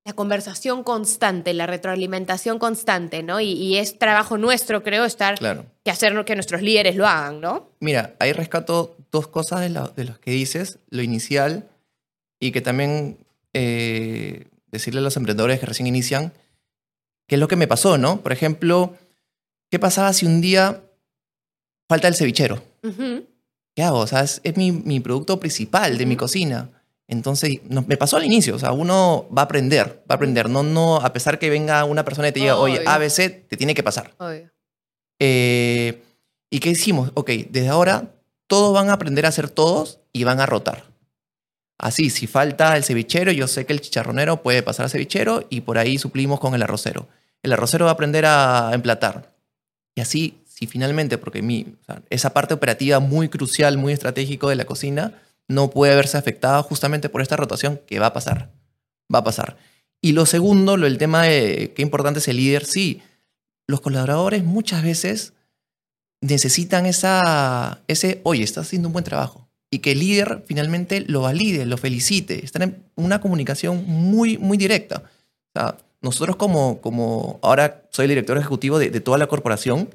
la conversación constante, la retroalimentación constante, ¿no? Y, es trabajo nuestro, creo, estar que hacer que nuestros líderes lo hagan, ¿no? Mira, ahí rescato dos cosas de, lo, de los que dices, lo inicial y que también eh, decirle a los emprendedores que recién inician, qué es lo que me pasó, ¿no? Por ejemplo, ¿qué pasaba si un día falta el cevichero? ¿Qué hago? O sea, es, mi, mi, producto principal de mi cocina entonces, me pasó al inicio, o sea, uno va a aprender, va a aprender, no, no, a pesar que venga una persona y te diga, oye, ABC, te tiene que pasar. Eh, ¿Y qué hicimos? Ok, desde ahora todos van a aprender a hacer todos y van a rotar. Así, si falta el cevichero, yo sé que el chicharronero puede pasar al cevichero y por ahí suplimos con el arrocero. El arrocero va a aprender a emplatar. Y así, si finalmente, porque mi, esa parte operativa muy crucial, muy estratégico de la cocina, no puede verse afectada justamente por esta rotación que va a pasar. Va a pasar. Y lo segundo, lo, el tema de qué importante es el líder, sí, los colaboradores muchas veces necesitan esa, ese, oye, estás haciendo un buen trabajo. Y que el líder finalmente lo valide, lo felicite. Están en una comunicación muy, muy directa. O sea, nosotros como, como ahora soy el director ejecutivo de, toda la corporación,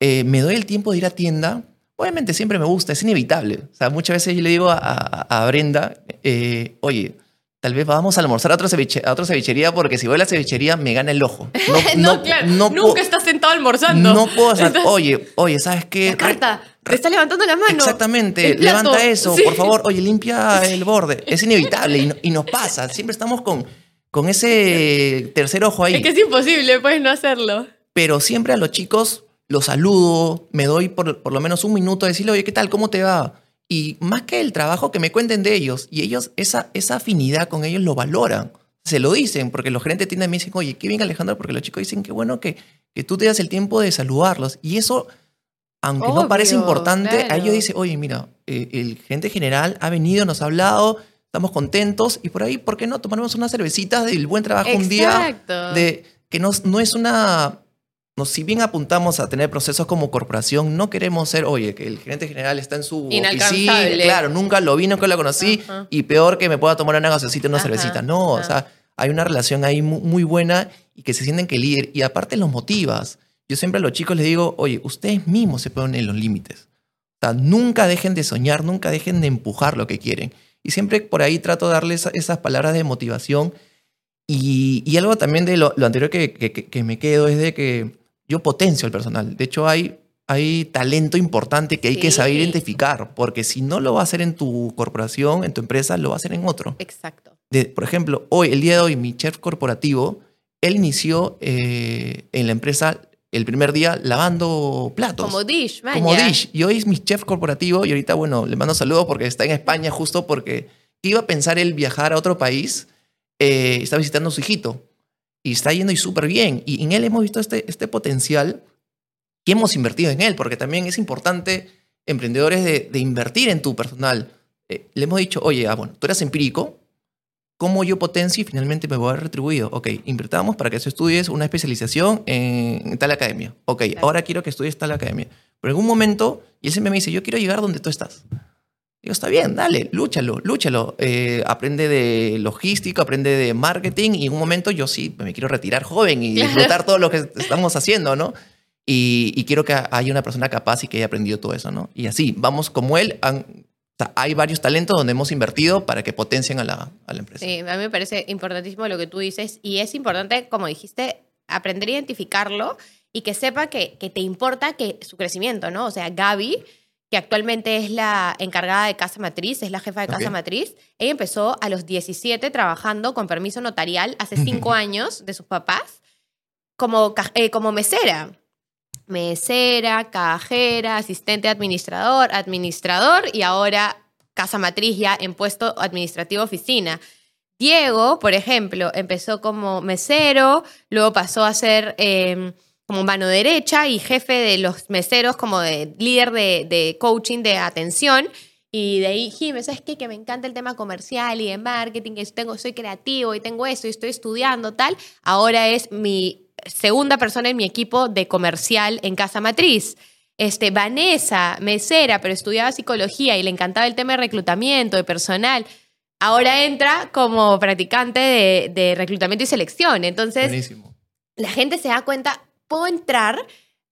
eh, me doy el tiempo de ir a tienda Obviamente siempre me gusta, es inevitable. O sea, muchas veces yo le digo a, Brenda, eh, oye, tal vez vamos a almorzar a, otro a otra cevichería porque si voy a la cevichería me gana el ojo. (laughs) No, claro, nunca estás sentado almorzando. No puedo hacer, oye, oye, ¿sabes qué? La carta, te está levantando la mano. Exactamente, levanta eso, por favor, oye, limpia el borde. Es inevitable y, nos pasa, siempre estamos con, con ese tercer ojo ahí. Es que es imposible, pues, no hacerlo. Pero siempre a los chicos lo saludo, me doy por, por lo menos un minuto a decirle, oye, ¿qué tal? ¿Cómo te va? Y más que el trabajo, que me cuenten de ellos. Y ellos, esa, esa afinidad con ellos lo valoran. Se lo dicen, porque los gerentes tienden a mí dicen, oye, qué bien Alejandro, porque los chicos dicen, qué bueno que, que tú te das el tiempo de saludarlos. Y eso, aunque no parece importante, a ellos dice, oye, mira, eh, el gerente general ha venido, nos ha hablado, estamos contentos, y por ahí, ¿por qué no tomarnos unas cervecitas del buen trabajo un día? De, que no, no es una si bien apuntamos a tener procesos como corporación, no queremos ser, oye, que el gerente general está en su oficina, claro, nunca lo vi, nunca lo conocí, y peor que me pueda tomar una gaseosita, una cervecita. No, o sea, hay una relación ahí muy, buena y que se sienten que líder, y aparte los motivas. Yo siempre a los chicos les digo, oye, ustedes mismos se ponen los límites. O sea, nunca dejen de soñar, nunca dejen de empujar lo que quieren. Y siempre por ahí trato de darles esas palabras de motivación Y, algo también de lo, anterior que, que, me quedo es de que yo potencio al personal. De hecho, hay, hay talento importante que hay que saber identificar, porque si no lo va a hacer en tu corporación, en tu empresa, lo va a hacer en otro. Exacto. por ejemplo, hoy, el día de hoy, mi chef corporativo, él inició eh, en la empresa el primer día lavando platos. Como Dish, man. Como Dish. Y hoy es mi chef corporativo y ahorita, bueno, le mando saludos porque está en España justo porque iba a pensar él viajar a otro país, eh, está visitando a su hijito y está yendo y súper bien. Y en él hemos visto este, este potencial y hemos invertido en él porque también es importante, emprendedores, de, invertir en tu personal. Eh, le hemos dicho, oye, ah, bueno, tú eres empírico, cómo yo potencio y finalmente me voy a ver retribuido. Ok, invertamos para que tú estudies una especialización en, tal academia. Ok, ahora quiero que estudies tal academia. Pero en algún momento, y él siempre me dice, yo quiero llegar donde tú estás. Digo, está bien, dale, lúchalo, lúchalo. Eh, aprende de logística, aprende de marketing y en un momento yo sí me quiero retirar joven y disfrutar todo lo que estamos haciendo, ¿no? Y, y, quiero que haya una persona capaz y que haya aprendido todo eso, ¿no? Y así, vamos como él, han, hay varios talentos donde hemos invertido para que potencien a la, a la empresa. Sí, a mí me parece importantísimo lo que tú dices y es importante, como dijiste, aprender a identificarlo y que sepa que, que te importa que su crecimiento, ¿no? O sea, Gaby, que actualmente es la encargada de casa matriz, es la jefa de casa matriz, ella empezó a los 17 trabajando con permiso notarial hace 5 años de sus papás como, eh, como mesera mesera, cajera, asistente administrador, administrador y ahora casa matriz ya en puesto administrativo oficina. Diego, por ejemplo, empezó como mesero, luego pasó a ser em, como mano derecha y jefe de los meseros, como de líder de, coaching de atención. Y de ahí, Jimmy, ¿sabes qué? Que me encanta el tema comercial y de marketing, que tengo, soy creativo y tengo eso y estoy estudiando, tal. Ahora es mi segunda persona en mi equipo de comercial en Casa Matriz. Este, Vanessa, mesera, pero estudiaba psicología y le encantaba el tema de reclutamiento, de personal. Ahora entra como practicante de, reclutamiento y selección. Entonces, la gente se da cuenta, puedo entrar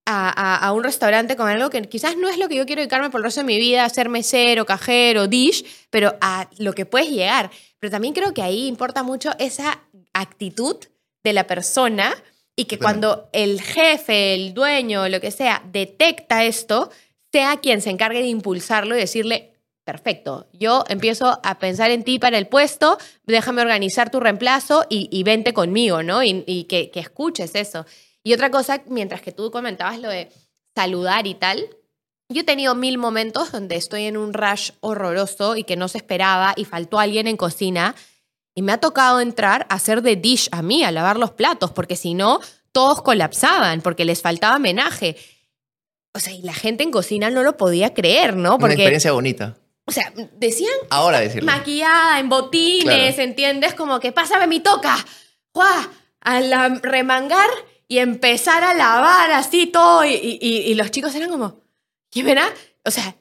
a, un restaurante con algo que quizás no es lo que yo quiero dedicarme por el resto de mi vida, ser mesero, cajero, dish, pero a lo que puedes llegar. Pero también creo que ahí importa mucho esa actitud de la persona y que cuando el jefe, el dueño, lo que sea, detecta esto, sea quien se encargue de impulsarlo y decirle, perfecto, yo empiezo a pensar en ti para el puesto, déjame organizar tu reemplazo y, vente conmigo, ¿no? Y, que, que, escuches eso. Y otra cosa, mientras que tú comentabas lo de saludar y tal, yo he tenido mil momentos donde estoy en un rush horroroso y que no se esperaba y faltó alguien en cocina y me ha tocado entrar a hacer de dish a mí, a lavar los platos, porque si no, todos colapsaban, porque les faltaba homenaje. O sea, y la gente en cocina no lo podía creer, ¿no? Porque, Una experiencia bonita. O sea, decían. Ahora decirlo. Maquillada, en botines, ¿entiendes? Como que pásame mi toca. ¡Guau! A la remangar y empezar a lavar así todo. Y, y los chicos eran como. ¿Quién verá? O sea,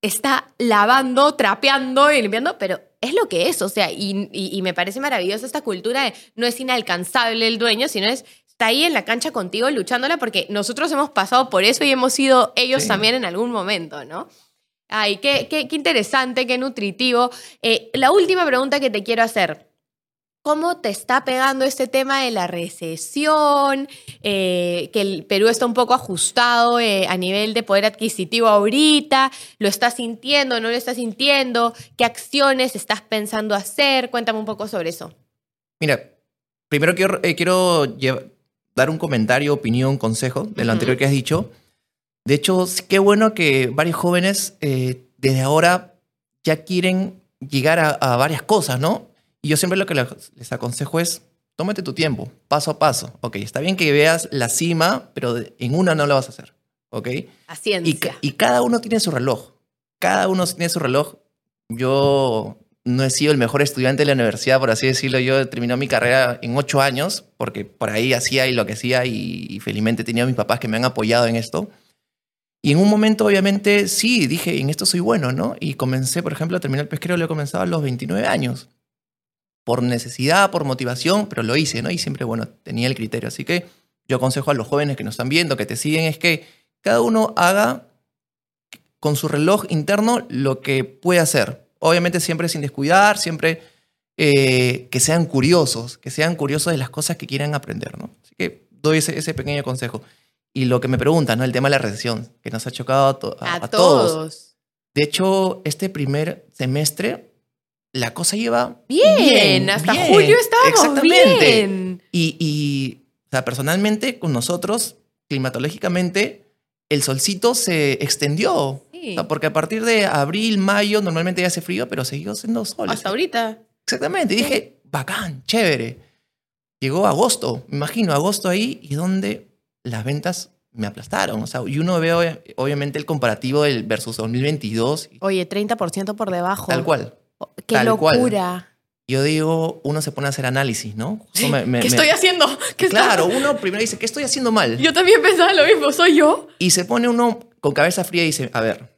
está lavando, trapeando y limpiando, pero es lo que es, o sea, y, me parece maravillosa esta cultura de no es inalcanzable el dueño, sino es está ahí en la cancha contigo luchándola porque nosotros hemos pasado por eso y hemos sido ellos también en algún momento, ¿no? Ay, qué, qué, qué interesante, qué nutritivo. Eh, la última pregunta que te quiero hacer cómo te está pegando este tema de la recesión, eh, que el Perú está un poco ajustado eh, a nivel de poder adquisitivo ahorita, lo estás sintiendo, no lo estás sintiendo, qué acciones estás pensando hacer, cuéntame un poco sobre eso. Mira, primero quiero, eh, quiero dar un comentario, opinión, consejo de lo anterior que has dicho. De hecho, qué bueno que varios jóvenes desde ahora ya quieren llegar a varias cosas, ¿no? Y yo siempre lo que les aconsejo es, tómate tu tiempo, paso a paso. Ok, está bien que veas la cima, pero en una no lo vas a hacer. ¿Ok? A Y, y cada uno tiene su reloj. Cada uno tiene su reloj. Yo no he sido el mejor estudiante de la universidad, por así decirlo. Yo terminé mi carrera en ocho años, porque por ahí hacía y lo que hacía, y, y felizmente tenía a mis papás que me han apoyado en esto. Y en un momento, obviamente, sí, dije, en esto soy bueno, ¿no? Y comencé, por ejemplo, a terminar el pesquero, lo he comenzado a los 29 años por necesidad, por motivación, pero lo hice, ¿no? Y siempre, bueno, tenía el criterio. Así que yo aconsejo a los jóvenes que nos están viendo, que te siguen, es que cada uno haga con su reloj interno lo que puede hacer. Obviamente siempre sin descuidar, siempre eh, que sean curiosos, que sean curiosos de las cosas que quieran aprender, ¿no? Así que doy ese, pequeño consejo. Y lo que me preguntan, ¿no? El tema de la recesión, que nos ha chocado a, todos. De hecho, este primer semestre, la cosa lleva bien. hasta julio estábamos bien. Y, y o sea, personalmente, con nosotros, climatológicamente, el solcito se extendió. porque a partir de abril, mayo, normalmente ya hace frío, pero siguió siendo sol. Hasta ahorita. Exactamente. Y dije, bacán, chévere. Llegó agosto, me imagino, agosto ahí, y donde las ventas me aplastaron. O sea, y uno ve obviamente el comparativo del versus 2022. Oye, 30% por debajo. Tal cual. Qué locura. Yo digo, uno se pone a hacer análisis, ¿no? ¿Qué estoy haciendo? claro, uno primero dice, ¿qué estoy haciendo mal? Yo también pensaba lo mismo, ¿soy yo? Y se pone uno con cabeza fría y dice, a ver,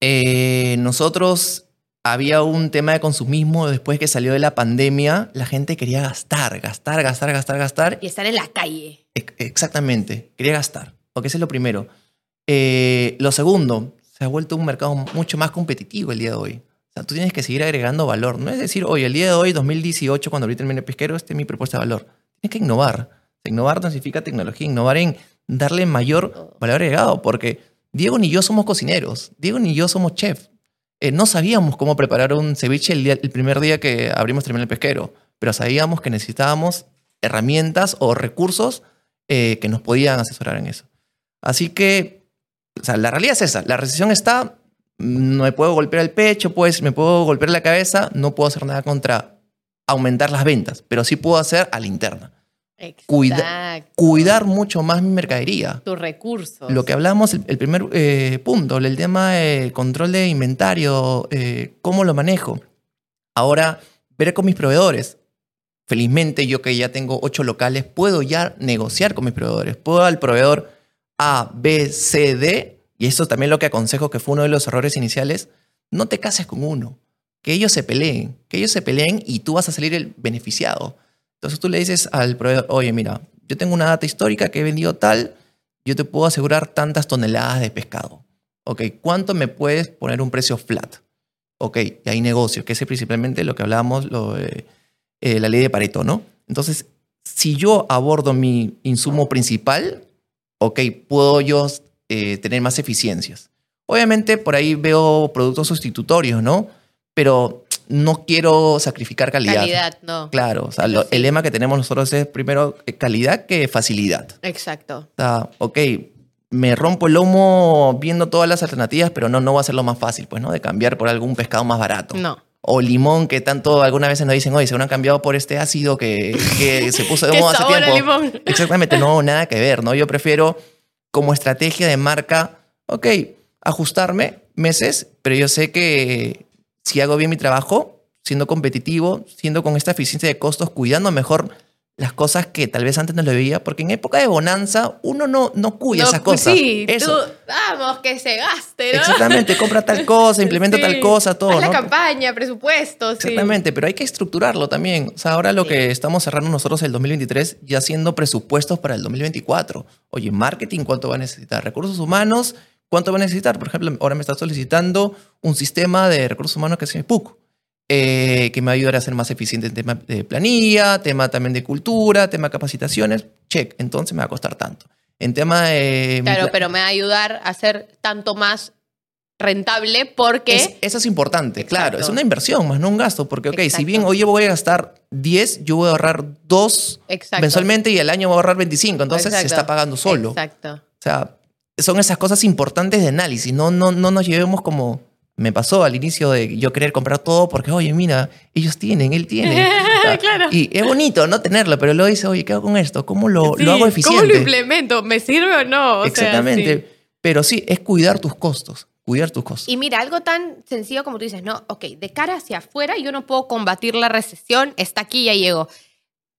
eh, nosotros había un tema de consumismo después que salió de la pandemia, la gente quería gastar, gastar, gastar, gastar, gastar. Y estar en la calle. Exactamente, quería gastar, porque ese es lo primero. Eh, lo segundo, se ha vuelto un mercado mucho más competitivo el día de hoy. Tú tienes que seguir agregando valor. No es decir, oye, el día de hoy, 2018, cuando abrí el pesquero, este es mi propuesta de valor. Tienes que innovar. Innovar no significa tecnología, innovar en darle mayor valor agregado, porque Diego ni yo somos cocineros, Diego ni yo somos chef. Eh, no sabíamos cómo preparar un ceviche el, el primer día que abrimos Terminal Pesquero, pero sabíamos que necesitábamos herramientas o recursos eh, que nos podían asesorar en eso. Así que, o sea, la realidad es esa, la recesión está, me puedo golpear el pecho, pues me puedo golpear la cabeza, no puedo hacer nada contra aumentar las ventas, pero sí puedo hacer a la interna. cuidar mucho más mi mercadería. Tus recursos. Lo que hablamos, el, primer eh, punto, el tema de control de inventario, eh, cómo lo manejo. Ahora, ver con mis proveedores. Felizmente, yo que ya tengo ocho locales, puedo ya negociar con mis proveedores. Puedo al proveedor A, B, C, D y eso también lo que aconsejo, que fue uno de los errores iniciales, no te cases con uno, que ellos se peleen, que ellos se peleen y tú vas a salir el beneficiado. Entonces tú le dices al proveedor, oye, mira, yo tengo una data histórica que he vendido tal, yo te puedo asegurar tantas toneladas de pescado. Ok, ¿cuánto me puedes poner un precio flat? Ok, y hay negocio, que es principalmente lo que hablábamos, eh, la ley de Pareto, ¿no? Entonces, si yo abordo mi insumo principal, ok, puedo yo eh, tener más eficiencias. Obviamente por ahí veo productos sustitutorios, ¿no? Pero no quiero sacrificar calidad. Calidad, no. Claro, o sea, el lema que tenemos nosotros es primero eh, calidad que facilidad. Exacto. O sea, ok, me rompo el lomo viendo todas las alternativas, pero no, no va a ser lo más fácil, pues, ¿no? De cambiar por algún pescado más barato. No. O limón, que tanto algunas veces nos dicen, oye, se han cambiado por este ácido que, que se puso de (laughs) moda hace tiempo. Limón. Exactamente, no, nada que ver, ¿no? Yo prefiero como estrategia de marca, ok, ajustarme meses, pero yo sé que si hago bien mi trabajo, siendo competitivo, siendo con esta eficiencia de costos, cuidando mejor las cosas que tal vez antes no le veía, porque en época de bonanza uno no, no cuida esas cosas. Sí, Eso. vamos, que se gaste, ¿no? Exactamente, compra tal (laughs) cosa, implementa tal cosa, todo. Haz la campaña, presupuesto. Exactamente, pero hay que estructurarlo también. O sea, ahora lo que estamos cerrando nosotros el 2023, ya haciendo presupuestos para el 2024. Oye, marketing, ¿cuánto va a necesitar? Recursos humanos, ¿cuánto va a necesitar? Por ejemplo, ahora me está solicitando un sistema de recursos humanos que se llama PUC eh, que me va a ayudar a ser más eficiente en tema de planilla, tema también de cultura, tema de capacitaciones. Check, entonces me va a costar tanto. En tema de... Claro, pero me va a ayudar a ser tanto más rentable porque... eso es importante, claro. Es una inversión, más no un gasto. Porque, ok, si bien hoy yo voy a gastar 10, yo voy a ahorrar 2 mensualmente y el año voy a ahorrar 25. Entonces se está pagando solo. Exacto. O sea, son esas cosas importantes de análisis. No, no, no nos llevemos como me pasó al inicio de yo querer comprar todo porque, oye, mira, ellos tienen, él tiene. (laughs) claro. Y es bonito no tenerlo, pero luego dice, oye, ¿qué hago con esto? ¿Cómo lo, lo hago eficiente? ¿Cómo lo implemento? ¿Me sirve o no? Exactamente. Pero sí, es cuidar tus costos. Cuidar tus costos. Y mira, algo tan sencillo como tú dices, no, ok, de cara hacia afuera yo no puedo combatir la recesión, está aquí, ya llegó.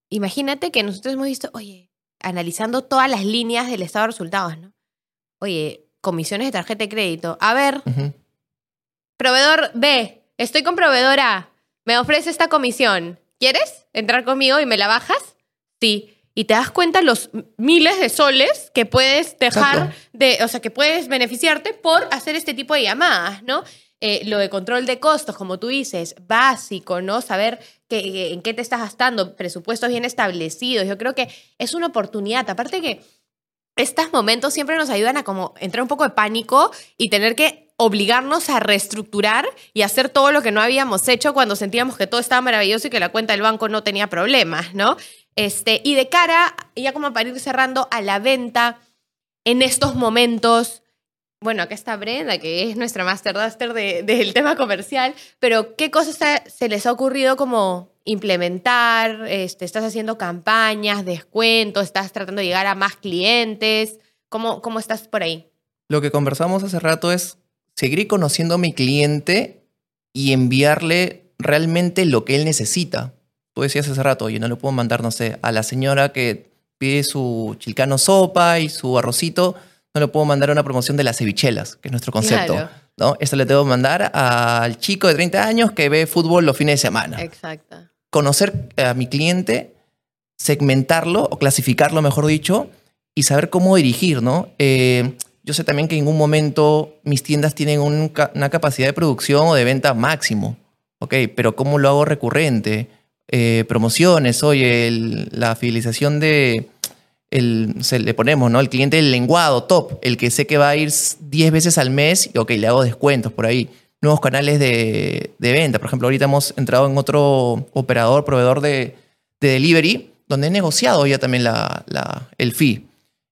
Imagínate que nosotros hemos visto, oye, analizando todas las líneas del estado de resultados, ¿no? Oye, comisiones de tarjeta de crédito. A ver, Proveedor B, estoy con proveedor A, me ofrece esta comisión. ¿Quieres entrar conmigo y me la bajas? Sí. Y te das cuenta los miles de soles que puedes dejar de, o sea, que puedes beneficiarte por hacer este tipo de llamadas, ¿no? eh, lo de control de costos, como tú dices, básico, ¿no? Saber que, en qué te estás gastando, presupuestos bien establecidos. Yo creo que es una oportunidad. Aparte que estos momentos siempre nos ayudan a como entrar un poco de pánico y tener que obligarnos a reestructurar y hacer todo lo que no habíamos hecho cuando sentíamos que todo estaba maravilloso y que la cuenta del banco no tenía problemas, ¿no? Este, y de cara, ya como para ir cerrando, a la venta en estos momentos, bueno, acá está Brenda, que es nuestra Master Duster del tema comercial, pero ¿qué cosas se les ha ocurrido como implementar? Este, ¿Estás haciendo campañas, descuentos? ¿Estás tratando de llegar a más clientes? ¿Cómo, cómo estás por ahí? Lo que conversamos hace rato es seguir conociendo a mi cliente y enviarle realmente lo que él necesita. Tú decías hace rato, yo no le puedo mandar, no sé, a la señora que pide su chilcano sopa y su arrocito, no le puedo mandar una promoción de las cevichelas, que es nuestro concepto. ¿no? Esto le tengo que mandar al chico de 30 años que ve fútbol los fines de semana. Exacto. Conocer a mi cliente, segmentarlo o clasificarlo, mejor dicho, y saber cómo dirigir, ¿no? Eh, yo sé también que en un momento mis tiendas tienen una capacidad de producción o de venta máximo, ¿ok? Pero ¿cómo lo hago recurrente? Eh, promociones, oye, la fidelización de, el, le ponemos, ¿no? El cliente del lenguado, top, el que sé que va a ir 10 veces al mes y, ok, le hago descuentos por ahí. Nuevos canales de, venta. Por ejemplo, ahorita hemos entrado en otro operador, proveedor de, delivery, donde he negociado ya también la, el fee.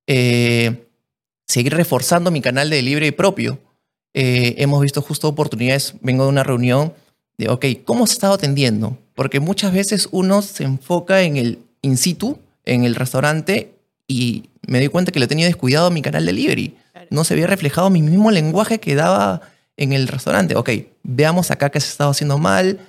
Eh, seguir reforzando mi canal de delivery propio. Eh, hemos visto justo oportunidades, vengo de una reunión de, ok, ¿cómo se ha estado atendiendo? Porque muchas veces uno se enfoca en el in situ, en el restaurante, y me doy cuenta que lo tenía descuidado mi canal de delivery. No se había reflejado mi mismo lenguaje que daba en el restaurante. Ok, veamos acá qué se ha estado haciendo mal,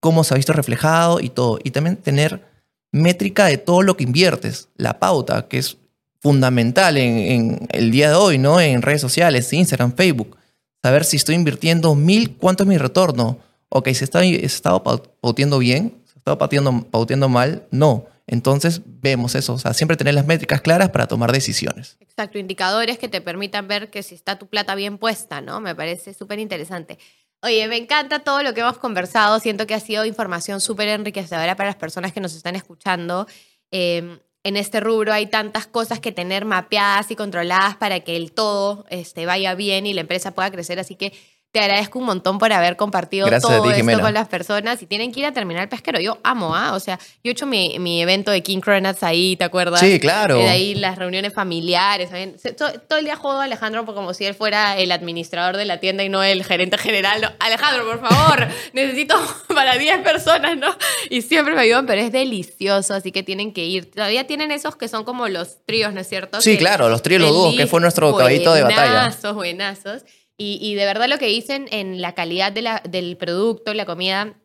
cómo se ha visto reflejado y todo. Y también tener métrica de todo lo que inviertes, la pauta, que es fundamental en, el día de hoy, ¿no? En redes sociales, Instagram, Facebook. Saber si estoy invirtiendo mil, cuánto es mi retorno. Ok, ¿se está, se estado pauteando bien? ¿Se está pauteando, mal? No. Entonces vemos eso, o sea, siempre tener las métricas claras para tomar decisiones. Exacto, indicadores que te permitan ver que si está tu plata bien puesta, ¿no? Me parece súper interesante. Oye, me encanta todo lo que hemos conversado, siento que ha sido información súper enriquecedora para las personas que nos están escuchando. Eh, en este rubro hay tantas cosas que tener mapeadas y controladas para que el todo este, vaya bien y la empresa pueda crecer. Así que te agradezco un montón por haber compartido todo esto con las personas. Y tienen que ir a terminar el pesquero. Yo amo, ¿ah? O sea, yo he hecho mi, mi evento de King Cronuts ahí, ¿te acuerdas? Sí, claro. De ahí las reuniones familiares. Todo, el día juego a Alejandro como si él fuera el administrador de la tienda y no el gerente general. Alejandro, por favor, (laughs) necesito para 10 personas, ¿no? Y siempre me ayudan, pero es delicioso, así que tienen que ir. Todavía tienen esos que son como los tríos, ¿no es cierto? Sí, claro, los tríos, los dúos, que fue nuestro caballito de batalla. Buenazos, buenazos. Y, de verdad lo que dicen en la calidad de la, del producto, la comida,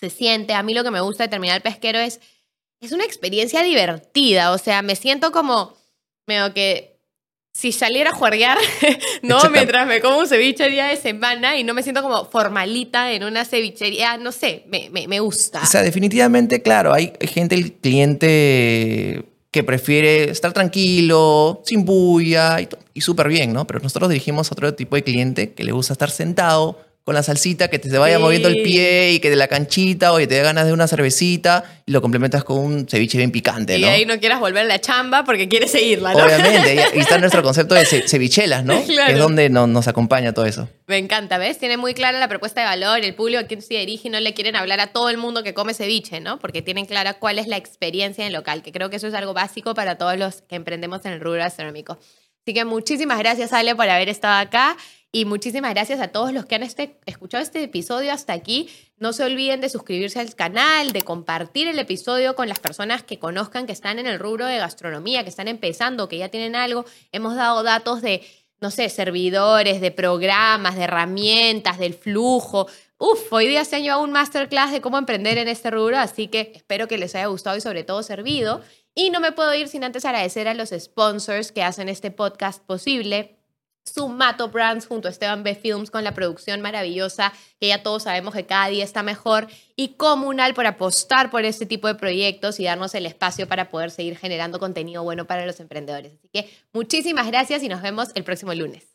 se siente. A mí lo que me gusta de Terminal Pesquero es, es una experiencia divertida. O sea, me siento como, medio que si saliera a juerguear, (laughs) ¿no? Mientras me como un ceviche día de semana y no me siento como formalita en una cevichería, no sé, me, me, me gusta. O sea, definitivamente, claro, hay gente, el cliente que prefiere estar tranquilo, sin bulla y, súper bien, ¿no? Pero nosotros dirigimos a otro tipo de cliente que le gusta estar sentado con la salsita, que te se vaya moviendo el pie y que de la canchita o que te dé ganas de una cervecita y lo complementas con un ceviche bien picante, ¿no? Y ahí no quieras volver a la chamba porque quieres seguirla, ¿no? Obviamente, y está nuestro (laughs) concepto de cevichelas, ¿no? Que es donde nos acompaña todo eso. Me encanta, ¿ves? Tiene muy clara la propuesta de valor, el público a quien se dirige y no le quieren hablar a todo el mundo que come ceviche, ¿no? Porque tienen clara cuál es la experiencia en local, que creo que eso es algo básico para todos los que emprendemos en el rubro gastronómico. Así que muchísimas gracias, Ale, por haber estado acá. Y muchísimas gracias a todos los que han este, escuchado este episodio hasta aquí. No se olviden de suscribirse al canal, de compartir el episodio con las personas que conozcan que están en el rubro de gastronomía, que están empezando, que ya tienen algo. Hemos dado datos de, no sé, servidores, de programas, de herramientas, del flujo. Uf, hoy día se han llevado un masterclass de cómo emprender en este rubro, así que espero que les haya gustado y sobre todo servido. Y no me puedo ir sin antes agradecer a los sponsors que hacen este podcast posible. Sumato Brands junto a Esteban B. Films con la producción maravillosa que ya todos sabemos que cada día está mejor y Comunal por apostar por este tipo de proyectos y darnos el espacio para poder seguir generando contenido bueno para los emprendedores. Así que muchísimas gracias y nos vemos el próximo lunes.